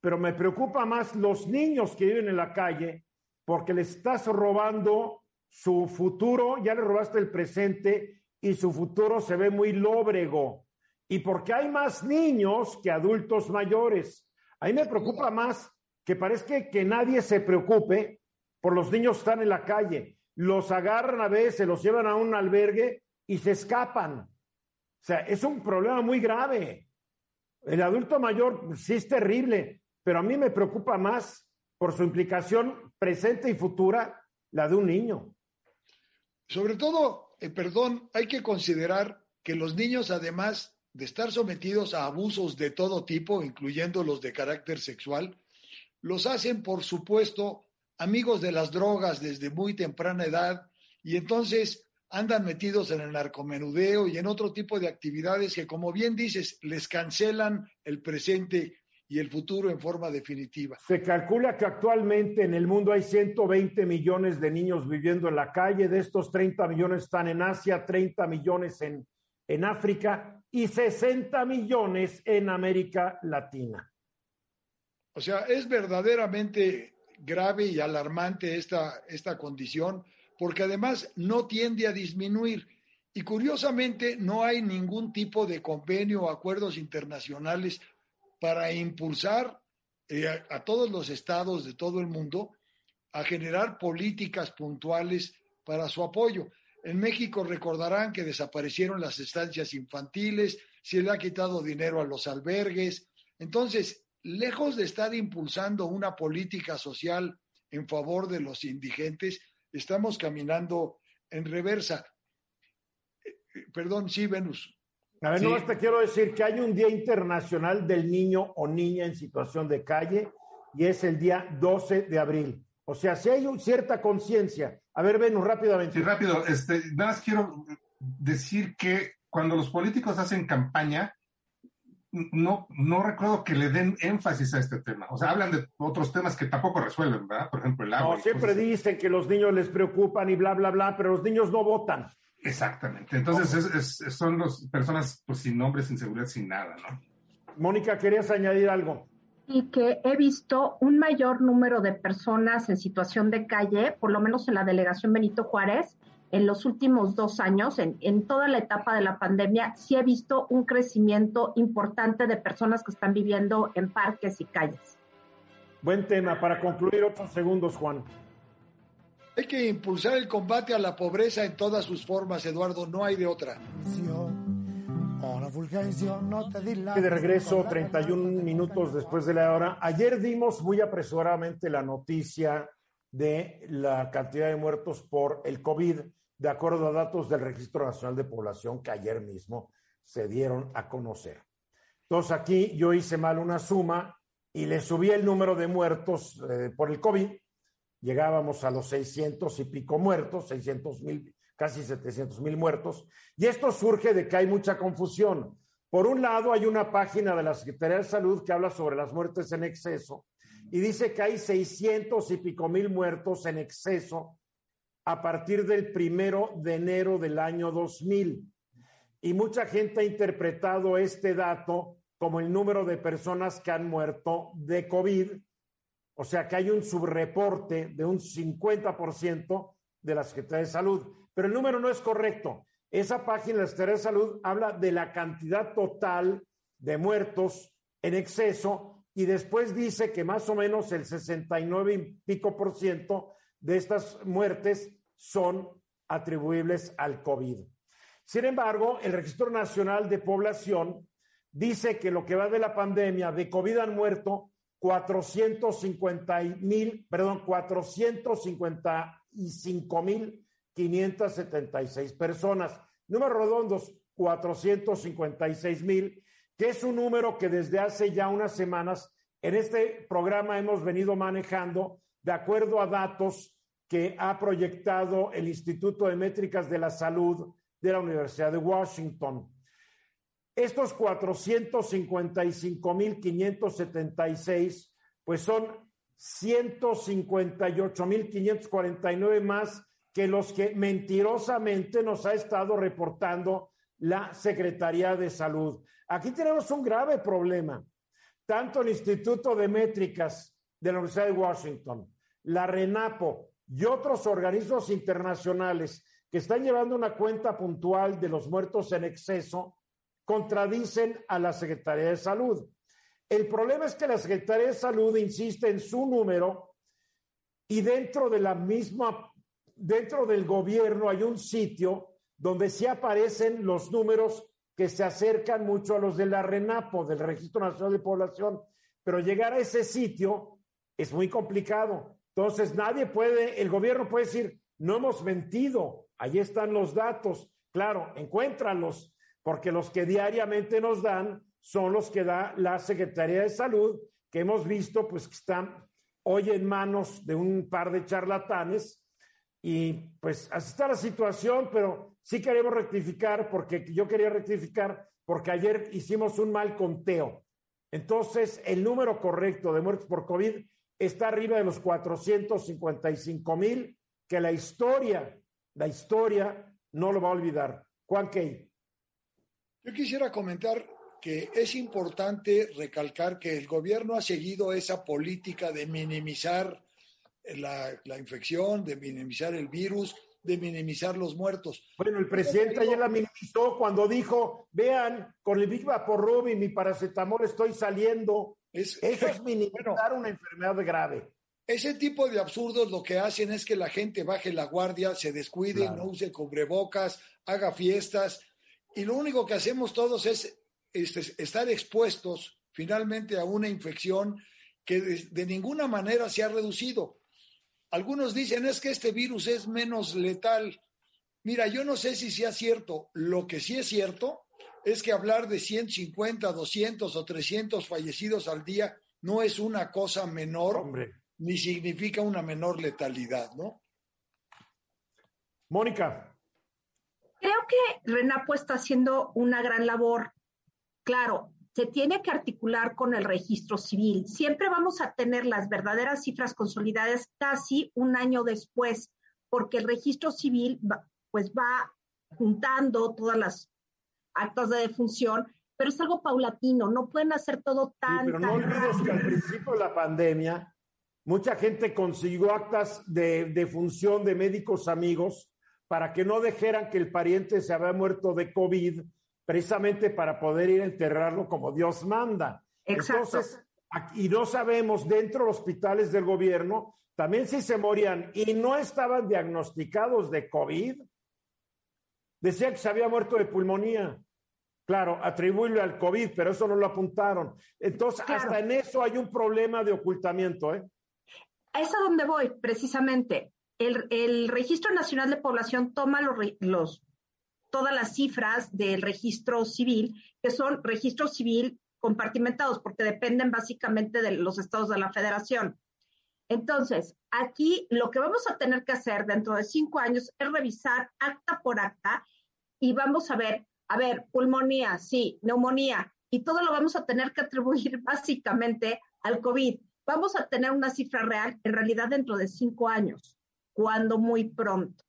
pero me preocupa más los niños que viven en la calle porque le estás robando su futuro, ya le robaste el presente y su futuro se ve muy lóbrego. Y porque hay más niños que adultos mayores. A mí me preocupa más que parezca que nadie se preocupe por los niños que están en la calle. Los agarran a veces, los llevan a un albergue y se escapan. O sea, es un problema muy grave. El adulto mayor sí es terrible, pero a mí me preocupa más por su implicación presente y futura la de un niño. Sobre todo, eh, perdón, hay que considerar que los niños, además de estar sometidos a abusos de todo tipo, incluyendo los de carácter sexual, los hacen, por supuesto, amigos de las drogas desde muy temprana edad y entonces andan metidos en el narcomenudeo y en otro tipo de actividades que, como bien dices, les cancelan el presente y el futuro en forma definitiva. Se calcula que actualmente en el mundo hay 120 millones de niños viviendo en la calle, de estos 30 millones están en Asia, 30 millones en, en África y 60 millones en América Latina. O sea, es verdaderamente grave y alarmante esta, esta condición, porque además no tiende a disminuir. Y curiosamente no hay ningún tipo de convenio o acuerdos internacionales para impulsar eh, a, todos los estados de todo el mundo a generar políticas puntuales para su apoyo. En México recordarán que desaparecieron las estancias infantiles, se le ha quitado dinero a los albergues. Entonces, lejos de estar impulsando una política social en favor de los indigentes, estamos caminando en reversa. Eh, eh, perdón, sí, Venus. A ver, no te quiero decir que hay un Día Internacional del Niño o Niña en situación de calle y es el día 12 de abril. O sea, si hay cierta conciencia. A ver, Venus, rápidamente. Sí, rápido. Este, nada más quiero decir que cuando los políticos hacen campaña, no, no recuerdo que le den énfasis a este tema. O sea, hablan de otros temas que tampoco resuelven, ¿verdad? Por ejemplo, el agua. No, siempre dicen que los niños les preocupan y bla, bla, bla, pero los niños no votan. Exactamente. Entonces son las personas pues, sin nombre, sin seguridad, sin nada, ¿no? Mónica, ¿querías añadir algo? Y que he visto un mayor número de personas en situación de calle, por lo menos en la delegación Benito Juárez, en los últimos dos años, en, en toda la etapa de la pandemia, sí he visto un crecimiento importante de personas que están viviendo en parques y calles. Buen tema. Para concluir, otros segundos, Juan. Hay que impulsar el combate a la pobreza en todas sus formas, Eduardo, no hay de otra. De regreso, 31 minutos después de la hora. Ayer dimos muy apresuradamente la noticia de la cantidad de muertos por el COVID, de acuerdo a datos del Registro Nacional de Población que ayer mismo se dieron a conocer. Entonces aquí yo hice mal una suma y le subí el número de muertos eh, por el COVID llegábamos a los 600 y pico muertos, 600 mil, casi 700 mil muertos. Y esto surge de que hay mucha confusión. Por un lado, hay una página de la Secretaría de Salud que habla sobre las muertes en exceso y dice que hay 600 y pico mil muertos en exceso a partir del primero de enero del año 2000. Y mucha gente ha interpretado este dato como el número de personas que han muerto de COVID. O sea que hay un subreporte de un 50% de la Secretaría de Salud. Pero el número no es correcto. Esa página de la Secretaría de Salud habla de la cantidad total de muertos en exceso y después dice que más o menos el 69 y pico por ciento de estas muertes son atribuibles al COVID. Sin embargo, el Registro Nacional de Población dice que lo que va de la pandemia de COVID han muerto 450 mil, perdón, 455 mil 576 personas. Números redondos, 456 mil, que es un número que desde hace ya unas semanas en este programa hemos venido manejando de acuerdo a datos que ha proyectado el Instituto de Métricas de la Salud de la Universidad de Washington. Estos 455.576, pues son 158.549 más que los que mentirosamente nos ha estado reportando la Secretaría de Salud. Aquí tenemos un grave problema. Tanto el Instituto de Métricas de la Universidad de Washington, la RENAPO y otros organismos internacionales que están llevando una cuenta puntual de los muertos en exceso, contradicen a la Secretaría de Salud. El problema es que la Secretaría de Salud insiste en su número y dentro de la misma dentro del gobierno hay un sitio donde sí aparecen los números que se acercan mucho a los de la RENAPO, del Registro Nacional de Población, pero llegar a ese sitio es muy complicado. Entonces nadie puede, el gobierno puede decir, no hemos mentido, ahí están los datos. Claro, encuéntralos, porque los que diariamente nos dan son los que da la Secretaría de Salud, que hemos visto pues que están hoy en manos de un par de charlatanes y pues así está la situación, pero sí queremos rectificar porque yo quería rectificar porque ayer hicimos un mal conteo. Entonces, el número correcto de muertes por COVID está arriba de los 455 mil, que la historia, la historia no lo va a olvidar. Juan Key. Yo quisiera comentar que es importante recalcar que el gobierno ha seguido esa política de minimizar la, infección, de minimizar el virus, de minimizar los muertos. Bueno, el presidente ayer la minimizó cuando dijo, vean, con el Big Vaporub y mi paracetamol estoy saliendo. Eso es minimizar una enfermedad grave. Ese tipo de absurdos lo que hacen es que la gente baje la guardia, se descuide, no use cubrebocas, haga fiestas, y lo único que hacemos todos es, estar expuestos finalmente a una infección que de ninguna manera se ha reducido. Algunos dicen es que este virus es menos letal. Mira, yo no sé si sea cierto. Lo que sí es cierto es que hablar de 150, 200 o 300 fallecidos al día no es una cosa menor, ni significa una menor letalidad, ¿no? Mónica. Creo que Renapo está haciendo una gran labor. Claro, se tiene que articular con el registro civil. Siempre vamos a tener las verdaderas cifras consolidadas casi un año después, porque el registro civil va, pues va juntando todas las actas de defunción, pero es algo paulatino, no pueden hacer todo tan... pero no olvides que al principio de la pandemia, mucha gente consiguió actas de defunción de médicos amigos para que no dijeran que el pariente se había muerto de COVID precisamente para poder ir a enterrarlo como Dios manda. Entonces, y no sabemos dentro de los hospitales del gobierno también si se morían y no estaban diagnosticados de COVID. Decía que se había muerto de pulmonía. Claro, atribuirlo al COVID, pero eso no lo apuntaron. Entonces, hasta en eso hay un problema de ocultamiento. ¿eh? Es a donde voy, precisamente. El, el Registro Nacional de Población toma los, los todas las cifras del registro civil, que son registro civil compartimentados, porque dependen básicamente de los estados de la federación. Entonces, aquí lo que vamos a tener que hacer dentro de cinco años es revisar acta por acta y vamos a ver, a ver, pulmonía, sí, neumonía, y todo lo vamos a tener que atribuir <laughs> básicamente al COVID. vamos a tener una cifra real en realidad dentro de cinco años, cuando muy pronto.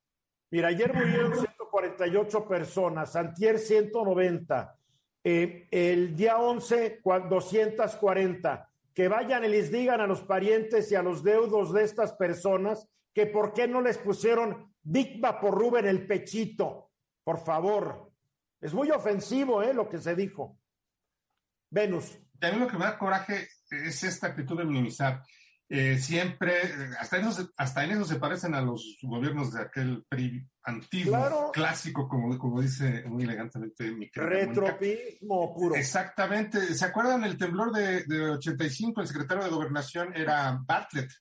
Mira, ayer murieron <laughs> 148 personas, antier 190, eh, el día 11 240. Que vayan y les digan a los parientes y a los deudos de estas personas que por qué no les pusieron Big Vaporrub en el pechito, por favor. Es muy ofensivo, ¿eh? Lo que se dijo. Venus. a mí lo que me da coraje es esta actitud de minimizar. Eh, siempre, hasta en, eso, hasta en eso se parecen a los gobiernos de aquel antiguo, clásico, como, como dice muy elegantemente mi Retropismo puro. Exactamente. ¿Se acuerdan el temblor de, de 85? El secretario de Gobernación era Bartlett.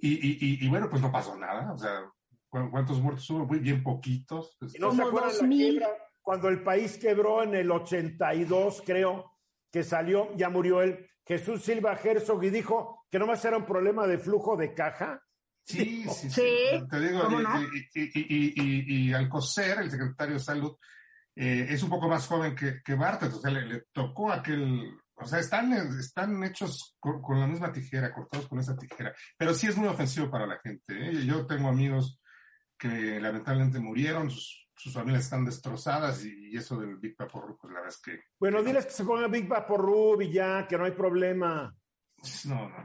Y, y, y, bueno, pues no pasó nada. O sea, ¿cuántos muertos hubo? Muy bien poquitos. ¿No se acuerdan la quiebra? Cuando el país quebró en el 82, creo, que salió, ya murió él Jesús Silva Herzog y dijo que no va a ser un problema de flujo de caja. Sí, sí, sí. Te digo, y, y, Alcocer, el secretario de Salud, eh, es un poco más joven que, que Bartlett, o sea, le, tocó aquel, o sea, están, están hechos con, la misma tijera, cortados con esa tijera, pero sí es muy ofensivo para la gente. ¿eh? Yo tengo amigos que lamentablemente murieron, sus sus familias están destrozadas y, eso del Big Vaporub, pues la verdad es que... Bueno, diles que se ponga Big Vaporub y ya, que no hay problema. No, no,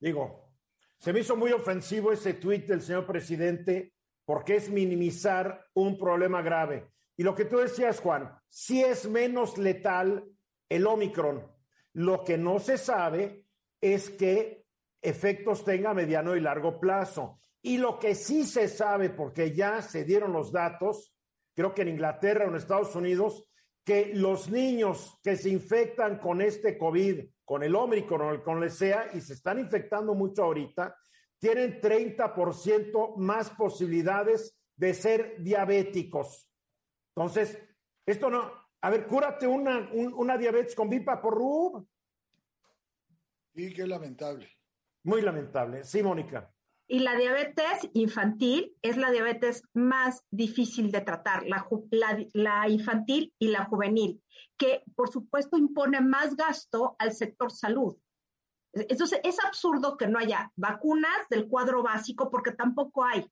Digo, se me hizo muy ofensivo ese tuit del señor presidente porque es minimizar un problema grave. Y lo que tú decías, Juan, sí es menos letal el Omicron. Lo que no se sabe es qué efectos tenga a mediano y largo plazo. Y lo que sí se sabe, porque ya se dieron los datos, creo que en Inglaterra o en Estados Unidos, que los niños que se infectan con este COVID, con el Omicron o con el SEA, y se están infectando mucho ahorita, tienen 30% más posibilidades de ser diabéticos. Entonces, esto no, a ver, cúrate una, una diabetes con Vipa por RUB. Sí, qué lamentable. Muy lamentable. Sí, Mónica. Y la diabetes infantil es la diabetes más difícil de tratar, la, la, infantil y la juvenil, que por supuesto impone más gasto al sector salud. Entonces, es absurdo que no haya vacunas del cuadro básico porque tampoco hay.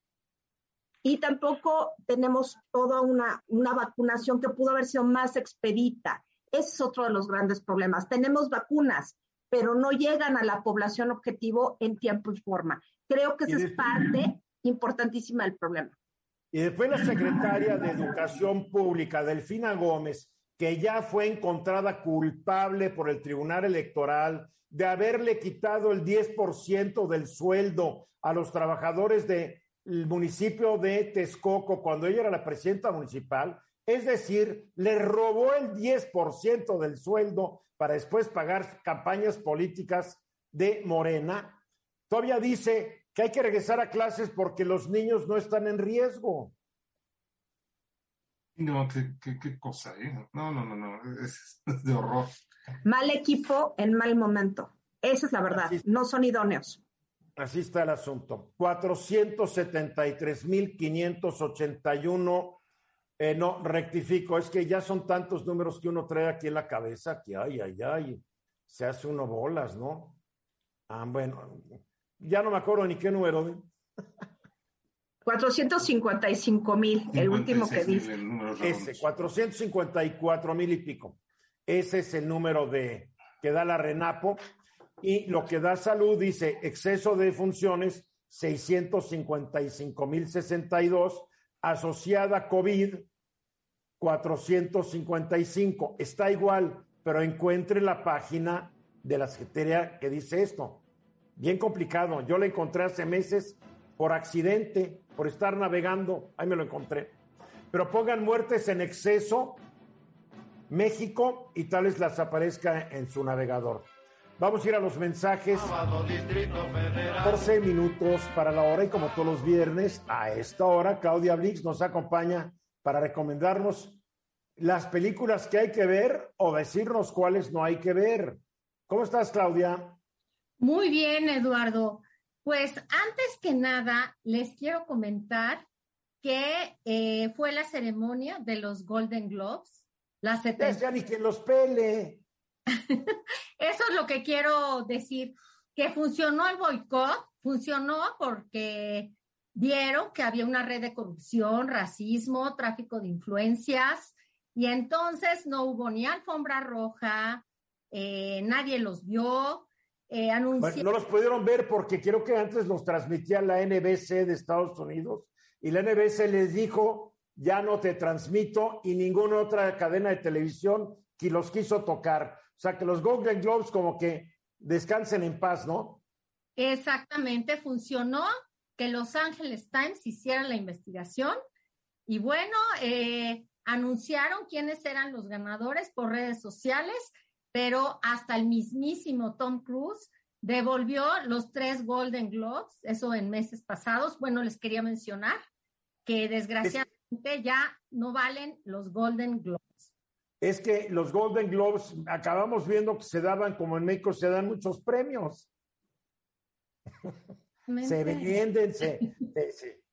Y tampoco tenemos toda una, una vacunación que pudo haber sido más expedita. Ese es otro de los grandes problemas. Tenemos vacunas, pero no llegan a la población objetivo en tiempo y forma. Creo que esa es parte importantísima del problema. Y después la secretaria de Educación Pública, Delfina Gómez, que ya fue encontrada culpable por el Tribunal Electoral de haberle quitado el 10% del sueldo a los trabajadores del municipio de Texcoco cuando ella era la presidenta municipal, es decir, le robó el 10% del sueldo para después pagar campañas políticas de Morena. Todavía dice que hay que regresar a clases porque los niños no están en riesgo. No, qué, cosa, ¿eh? No, no, no, no, es, de horror. Mal equipo en mal momento. Esa es la verdad, no son idóneos. Así está el asunto. 473.581 eh, no, rectifico, es que ya son tantos números que uno trae aquí en la cabeza que ay, ay, ay, se hace uno bolas, ¿no? Ah, bueno, ya no me acuerdo ni qué número. 455 mil, el último que dice. Ese, 454 mil y pico. Ese es el número de que da la RENAPO. Y lo que da salud dice exceso de funciones, 655 mil 62, asociada a COVID, 455. Está igual, pero encuentre la página de la Secretaría que dice esto. Bien complicado. Yo la encontré hace meses por accidente, por estar navegando. Ahí me lo encontré. Pero pongan muertes en exceso México y tal vez las aparezca en su navegador. Vamos a ir a los mensajes. 14 minutos para la hora y como todos los viernes, a esta hora, Claudia Blix nos acompaña para recomendarnos las películas que hay que ver o decirnos cuáles no hay que ver. ¿Cómo estás, Claudia? Muy bien, Eduardo. Pues antes que nada, les quiero comentar que eh, fue la ceremonia de los Golden Globes. La Ya ni quien los pele. <laughs> Eso es lo que quiero decir, que funcionó el boicot, funcionó porque vieron que había una red de corrupción, racismo, tráfico de influencias, y entonces no hubo ni alfombra roja, eh, nadie los vio. Eh, no los pudieron ver porque creo que antes los transmitía la NBC de Estados Unidos y la NBC les dijo, ya no te transmito y ninguna otra cadena de televisión que los quiso tocar. O sea que los Golden Globes como que descansen en paz, ¿no? Exactamente, funcionó que Los Angeles Times hiciera la investigación y bueno, eh, anunciaron quiénes eran los ganadores por redes sociales, pero hasta el mismísimo Tom Cruise devolvió los tres Golden Globes, eso en meses pasados. Bueno, les quería mencionar que desgraciadamente ya no valen los Golden Globes. Es que los Golden Globes acabamos viendo que se daban, como en México se dan muchos premios. <laughs> se venden, se,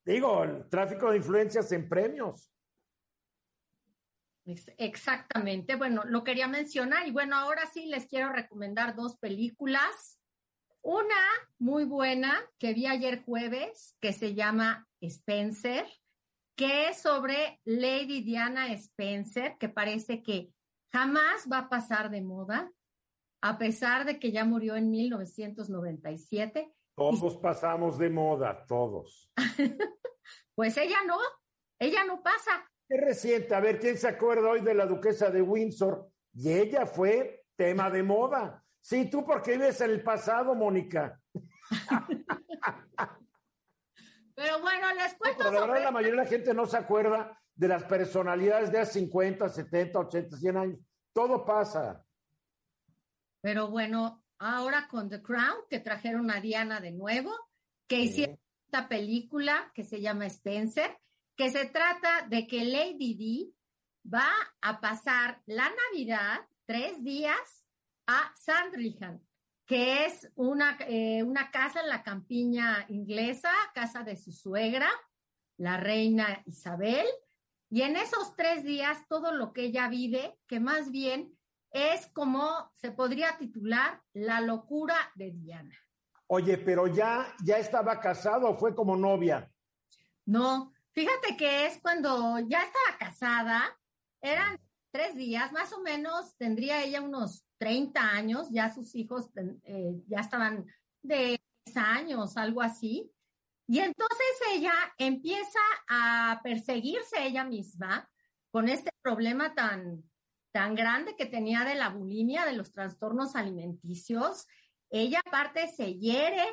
digo, el tráfico de influencias en premios. Exactamente. Bueno, lo quería mencionar y bueno, ahora sí les quiero recomendar dos películas. Una muy buena que vi ayer jueves que se llama Spencer, que es sobre Lady Diana Spencer, que parece que jamás va a pasar de moda, a pesar de que ya murió en 1997. Todos pasamos de moda, todos. <laughs> pues ella no, ella no pasa. Es reciente, a ver, ¿quién se acuerda hoy de la duquesa de Windsor? Y ella fue tema de moda. Sí, tú porque vives en el pasado, Mónica. <laughs> Pero bueno, les cuento. Pero la verdad, la mayoría de la gente no se acuerda de las personalidades de hace 50, 70, 80, 100 años. Todo pasa. Pero bueno, ahora con The Crown, que trajeron a Diana de nuevo, que hicieron esta película que se llama Spencer, que se trata de que Lady Di va a pasar la Navidad tres días a Sandringham, que es una, eh, una casa en la campiña inglesa, casa de su suegra, la reina Isabel. Y en esos tres días, todo lo que ella vive, que más bien es como se podría titular la locura de Diana. Oye, pero ya, ya estaba casado o fue como novia. No, Fíjate que es cuando ya estaba casada, eran tres días, más o menos tendría ella unos 30 años, ya sus hijos eh, ya estaban de 10 años, algo así. Y entonces ella empieza a perseguirse ella misma con este problema tan, tan grande que tenía de la bulimia, de los trastornos alimenticios. Ella aparte se hiere,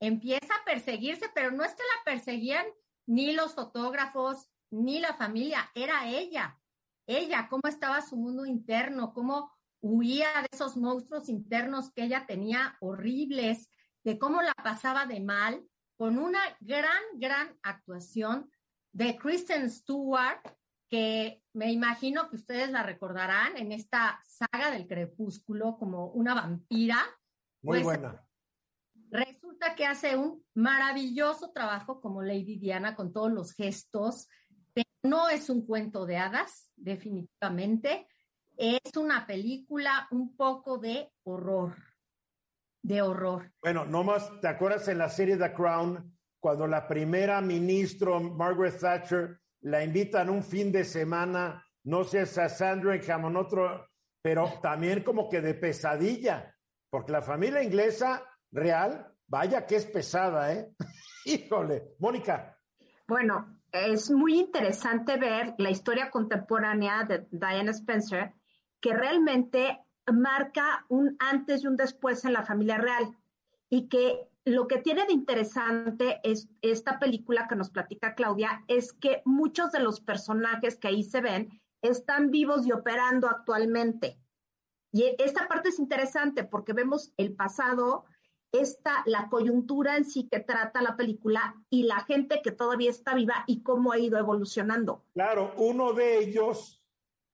empieza a perseguirse, pero no es que la perseguían ni los fotógrafos, ni la familia, era ella. Ella, cómo estaba su mundo interno, cómo huía de esos monstruos internos que ella tenía horribles, de cómo la pasaba de mal, con una gran, gran actuación de Kristen Stewart, que me imagino que ustedes la recordarán en esta saga del crepúsculo como una vampira. Muy pues, buena. Resulta que hace un maravilloso trabajo como Lady Diana con todos los gestos, pero no es un cuento de hadas, definitivamente. Es una película un poco de horror, de horror. Bueno, nomás, ¿te acuerdas en la serie The Crown, cuando la primera ministra Margaret Thatcher la invitan un fin de semana, no sé a Sandringham o otro, pero también como que de pesadilla, porque la familia inglesa real, vaya que es pesada, ¿eh? <laughs> Híjole, Mónica. Bueno, es muy interesante ver la historia contemporánea de Diana Spencer, que realmente marca un antes y un después en la familia real y que lo que tiene de interesante es esta película que nos platica Claudia es que muchos de los personajes que ahí se ven están vivos y operando actualmente. Y esta parte es interesante porque vemos el pasado, esta, la coyuntura en sí que trata la película y la gente que todavía está viva y cómo ha ido evolucionando. Claro, uno de ellos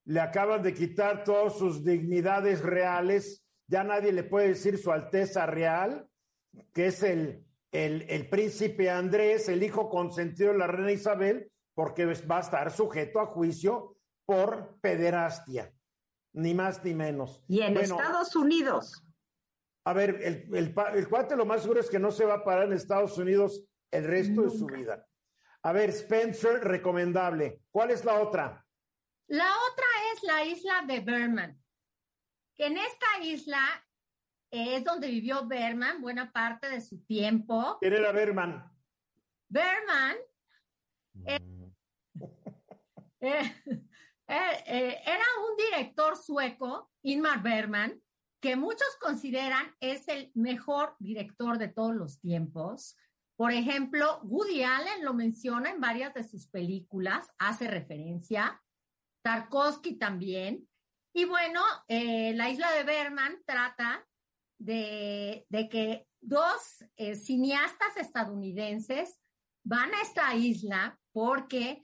le acaban de quitar todas sus dignidades reales, ya nadie le puede decir su Alteza Real, que es el, el, el príncipe Andrés, el hijo consentido de la reina Isabel, porque va a estar sujeto a juicio por pederastia, ni más ni menos. Y en Estados Unidos. A ver, el, el, el, cuate lo más seguro es que no se va a parar en Estados Unidos el resto Nunca. de su vida. A ver, Spencer, recomendable. ¿Cuál es la otra? La otra es la isla de Berman, que en esta isla es donde vivió Berman buena parte de su tiempo. ¿Quién era Berman? Berman eh, eh, eh, era un director sueco, Inmar Berman, que muchos consideran es el mejor director de todos los tiempos. Por ejemplo, Woody Allen lo menciona en varias de sus películas, hace referencia. Tarkovsky también. Y bueno, eh, la isla de Berman trata de, que dos eh, cineastas estadounidenses van a esta isla porque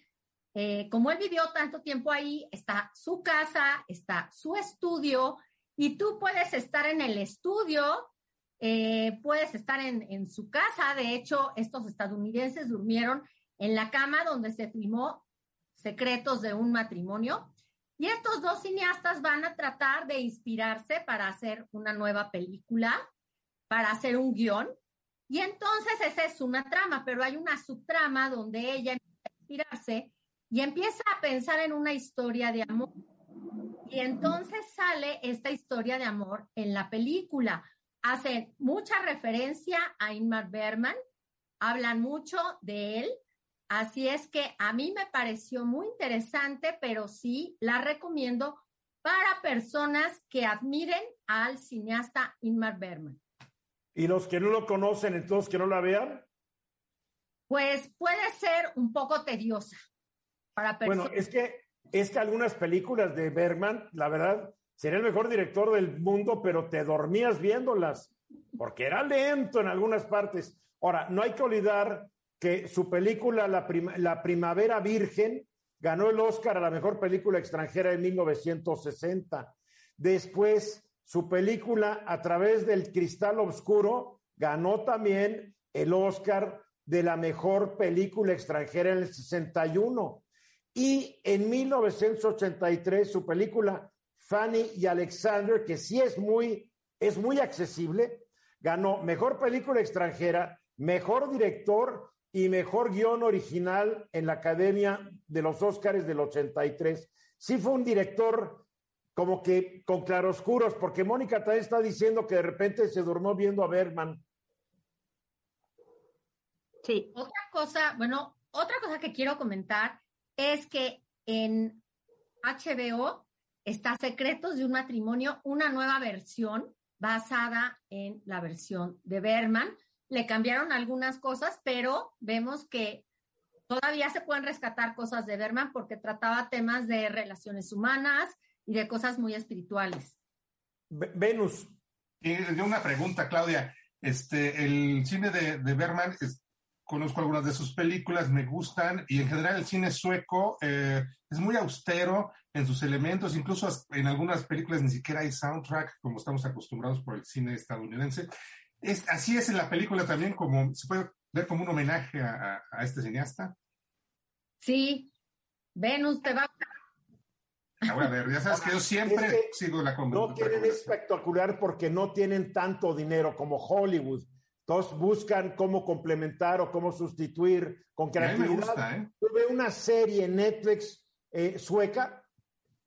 eh, como él vivió tanto tiempo ahí, está su casa, está su estudio y tú puedes estar en el estudio, eh, puedes estar en, en, su casa. De hecho, estos estadounidenses durmieron en la cama donde se filmó Secretos de un matrimonio. Y estos dos cineastas van a tratar de inspirarse para hacer una nueva película, para hacer un guion. Y entonces esa es una trama, pero hay una subtrama donde ella empieza a inspirarse y empieza a pensar en una historia de amor. Y entonces sale esta historia de amor en la película. Hacen mucha referencia a Ingmar Bergman, hablan mucho de él, así es que a mí me pareció muy interesante, pero sí la recomiendo para personas que admiren al cineasta Ingmar Bergman. ¿Y los que no lo conocen, entonces que no la vean? Pues puede ser un poco tediosa. Para bueno, es que, es que algunas películas de Bergman, la verdad, sería el mejor director del mundo, pero te dormías viéndolas, porque era lento en algunas partes. Ahora, no hay que olvidar que su película La, la Primavera Virgen ganó el Oscar a la mejor película extranjera en 1960. Después, su película A través del cristal oscuro ganó también el Oscar de la mejor película extranjera en el 61. Y en 1983 su película Fanny y Alexander, que sí es muy, es muy accesible, ganó mejor película extranjera, mejor director y mejor guion original en la Academia de los Óscares del 83. Sí fue un director como que con claroscuros, porque Mónica también está diciendo que de repente se durmió viendo a Bergman. Sí. Otra cosa, bueno, otra cosa que quiero comentar es que en HBO está Secretos de un matrimonio, una nueva versión basada en la versión de Berman. Le cambiaron algunas cosas, pero vemos que todavía se pueden rescatar cosas de Berman porque trataba temas de relaciones humanas y de cosas muy espirituales. Venus. Y una pregunta, Claudia. Este, el cine de, de Berman es, conozco algunas de sus películas, me gustan y en general el cine sueco eh, es muy austero en sus elementos, incluso en algunas películas ni siquiera hay soundtrack como estamos acostumbrados por el cine estadounidense. Es, así es en la película también, como se puede ver como un homenaje a, a este cineasta. Sí, Venus te va a a ver, ya sabes que yo siempre es que sigo la No tienen espectacular porque no tienen tanto dinero como Hollywood todos buscan cómo complementar o cómo sustituir con creatividad. Gusta, ¿eh? Tuve una serie en Netflix eh, sueca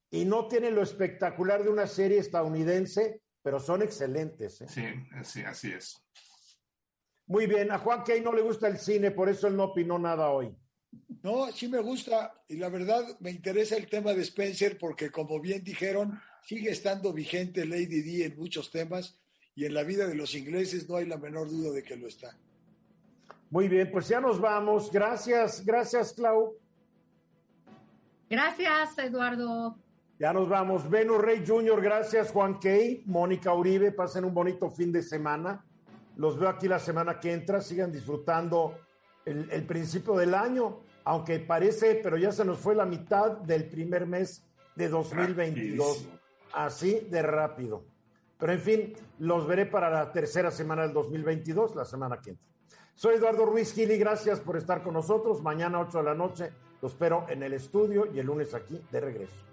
y no tiene lo espectacular de una serie estadounidense, pero son excelentes. ¿eh? Sí, sí, así es. Muy bien, a Juan Key no le gusta el cine, por eso él no opinó nada hoy. No, sí me gusta y la verdad me interesa el tema de Spencer porque como bien dijeron, sigue estando vigente Lady D en muchos temas y en la vida de los ingleses no hay la menor duda de que lo está. Muy bien, pues ya nos vamos. Gracias, gracias, Clau. Gracias, Eduardo. Ya nos vamos. Venus Rey Jr., gracias, Juan Key, Mónica Uribe, pasen un bonito fin de semana. Los veo aquí la semana que entra. Sigan disfrutando el, el principio del año, aunque parece, pero ya se nos fue la mitad del primer mes de 2022. Rapidísimo. Así de rápido. Pero en fin, los veré para la tercera semana del 2022, la semana que entra. Soy Eduardo Ruiz Gili, gracias por estar con nosotros. Mañana 8 de la noche los espero en el estudio y el lunes aquí de regreso.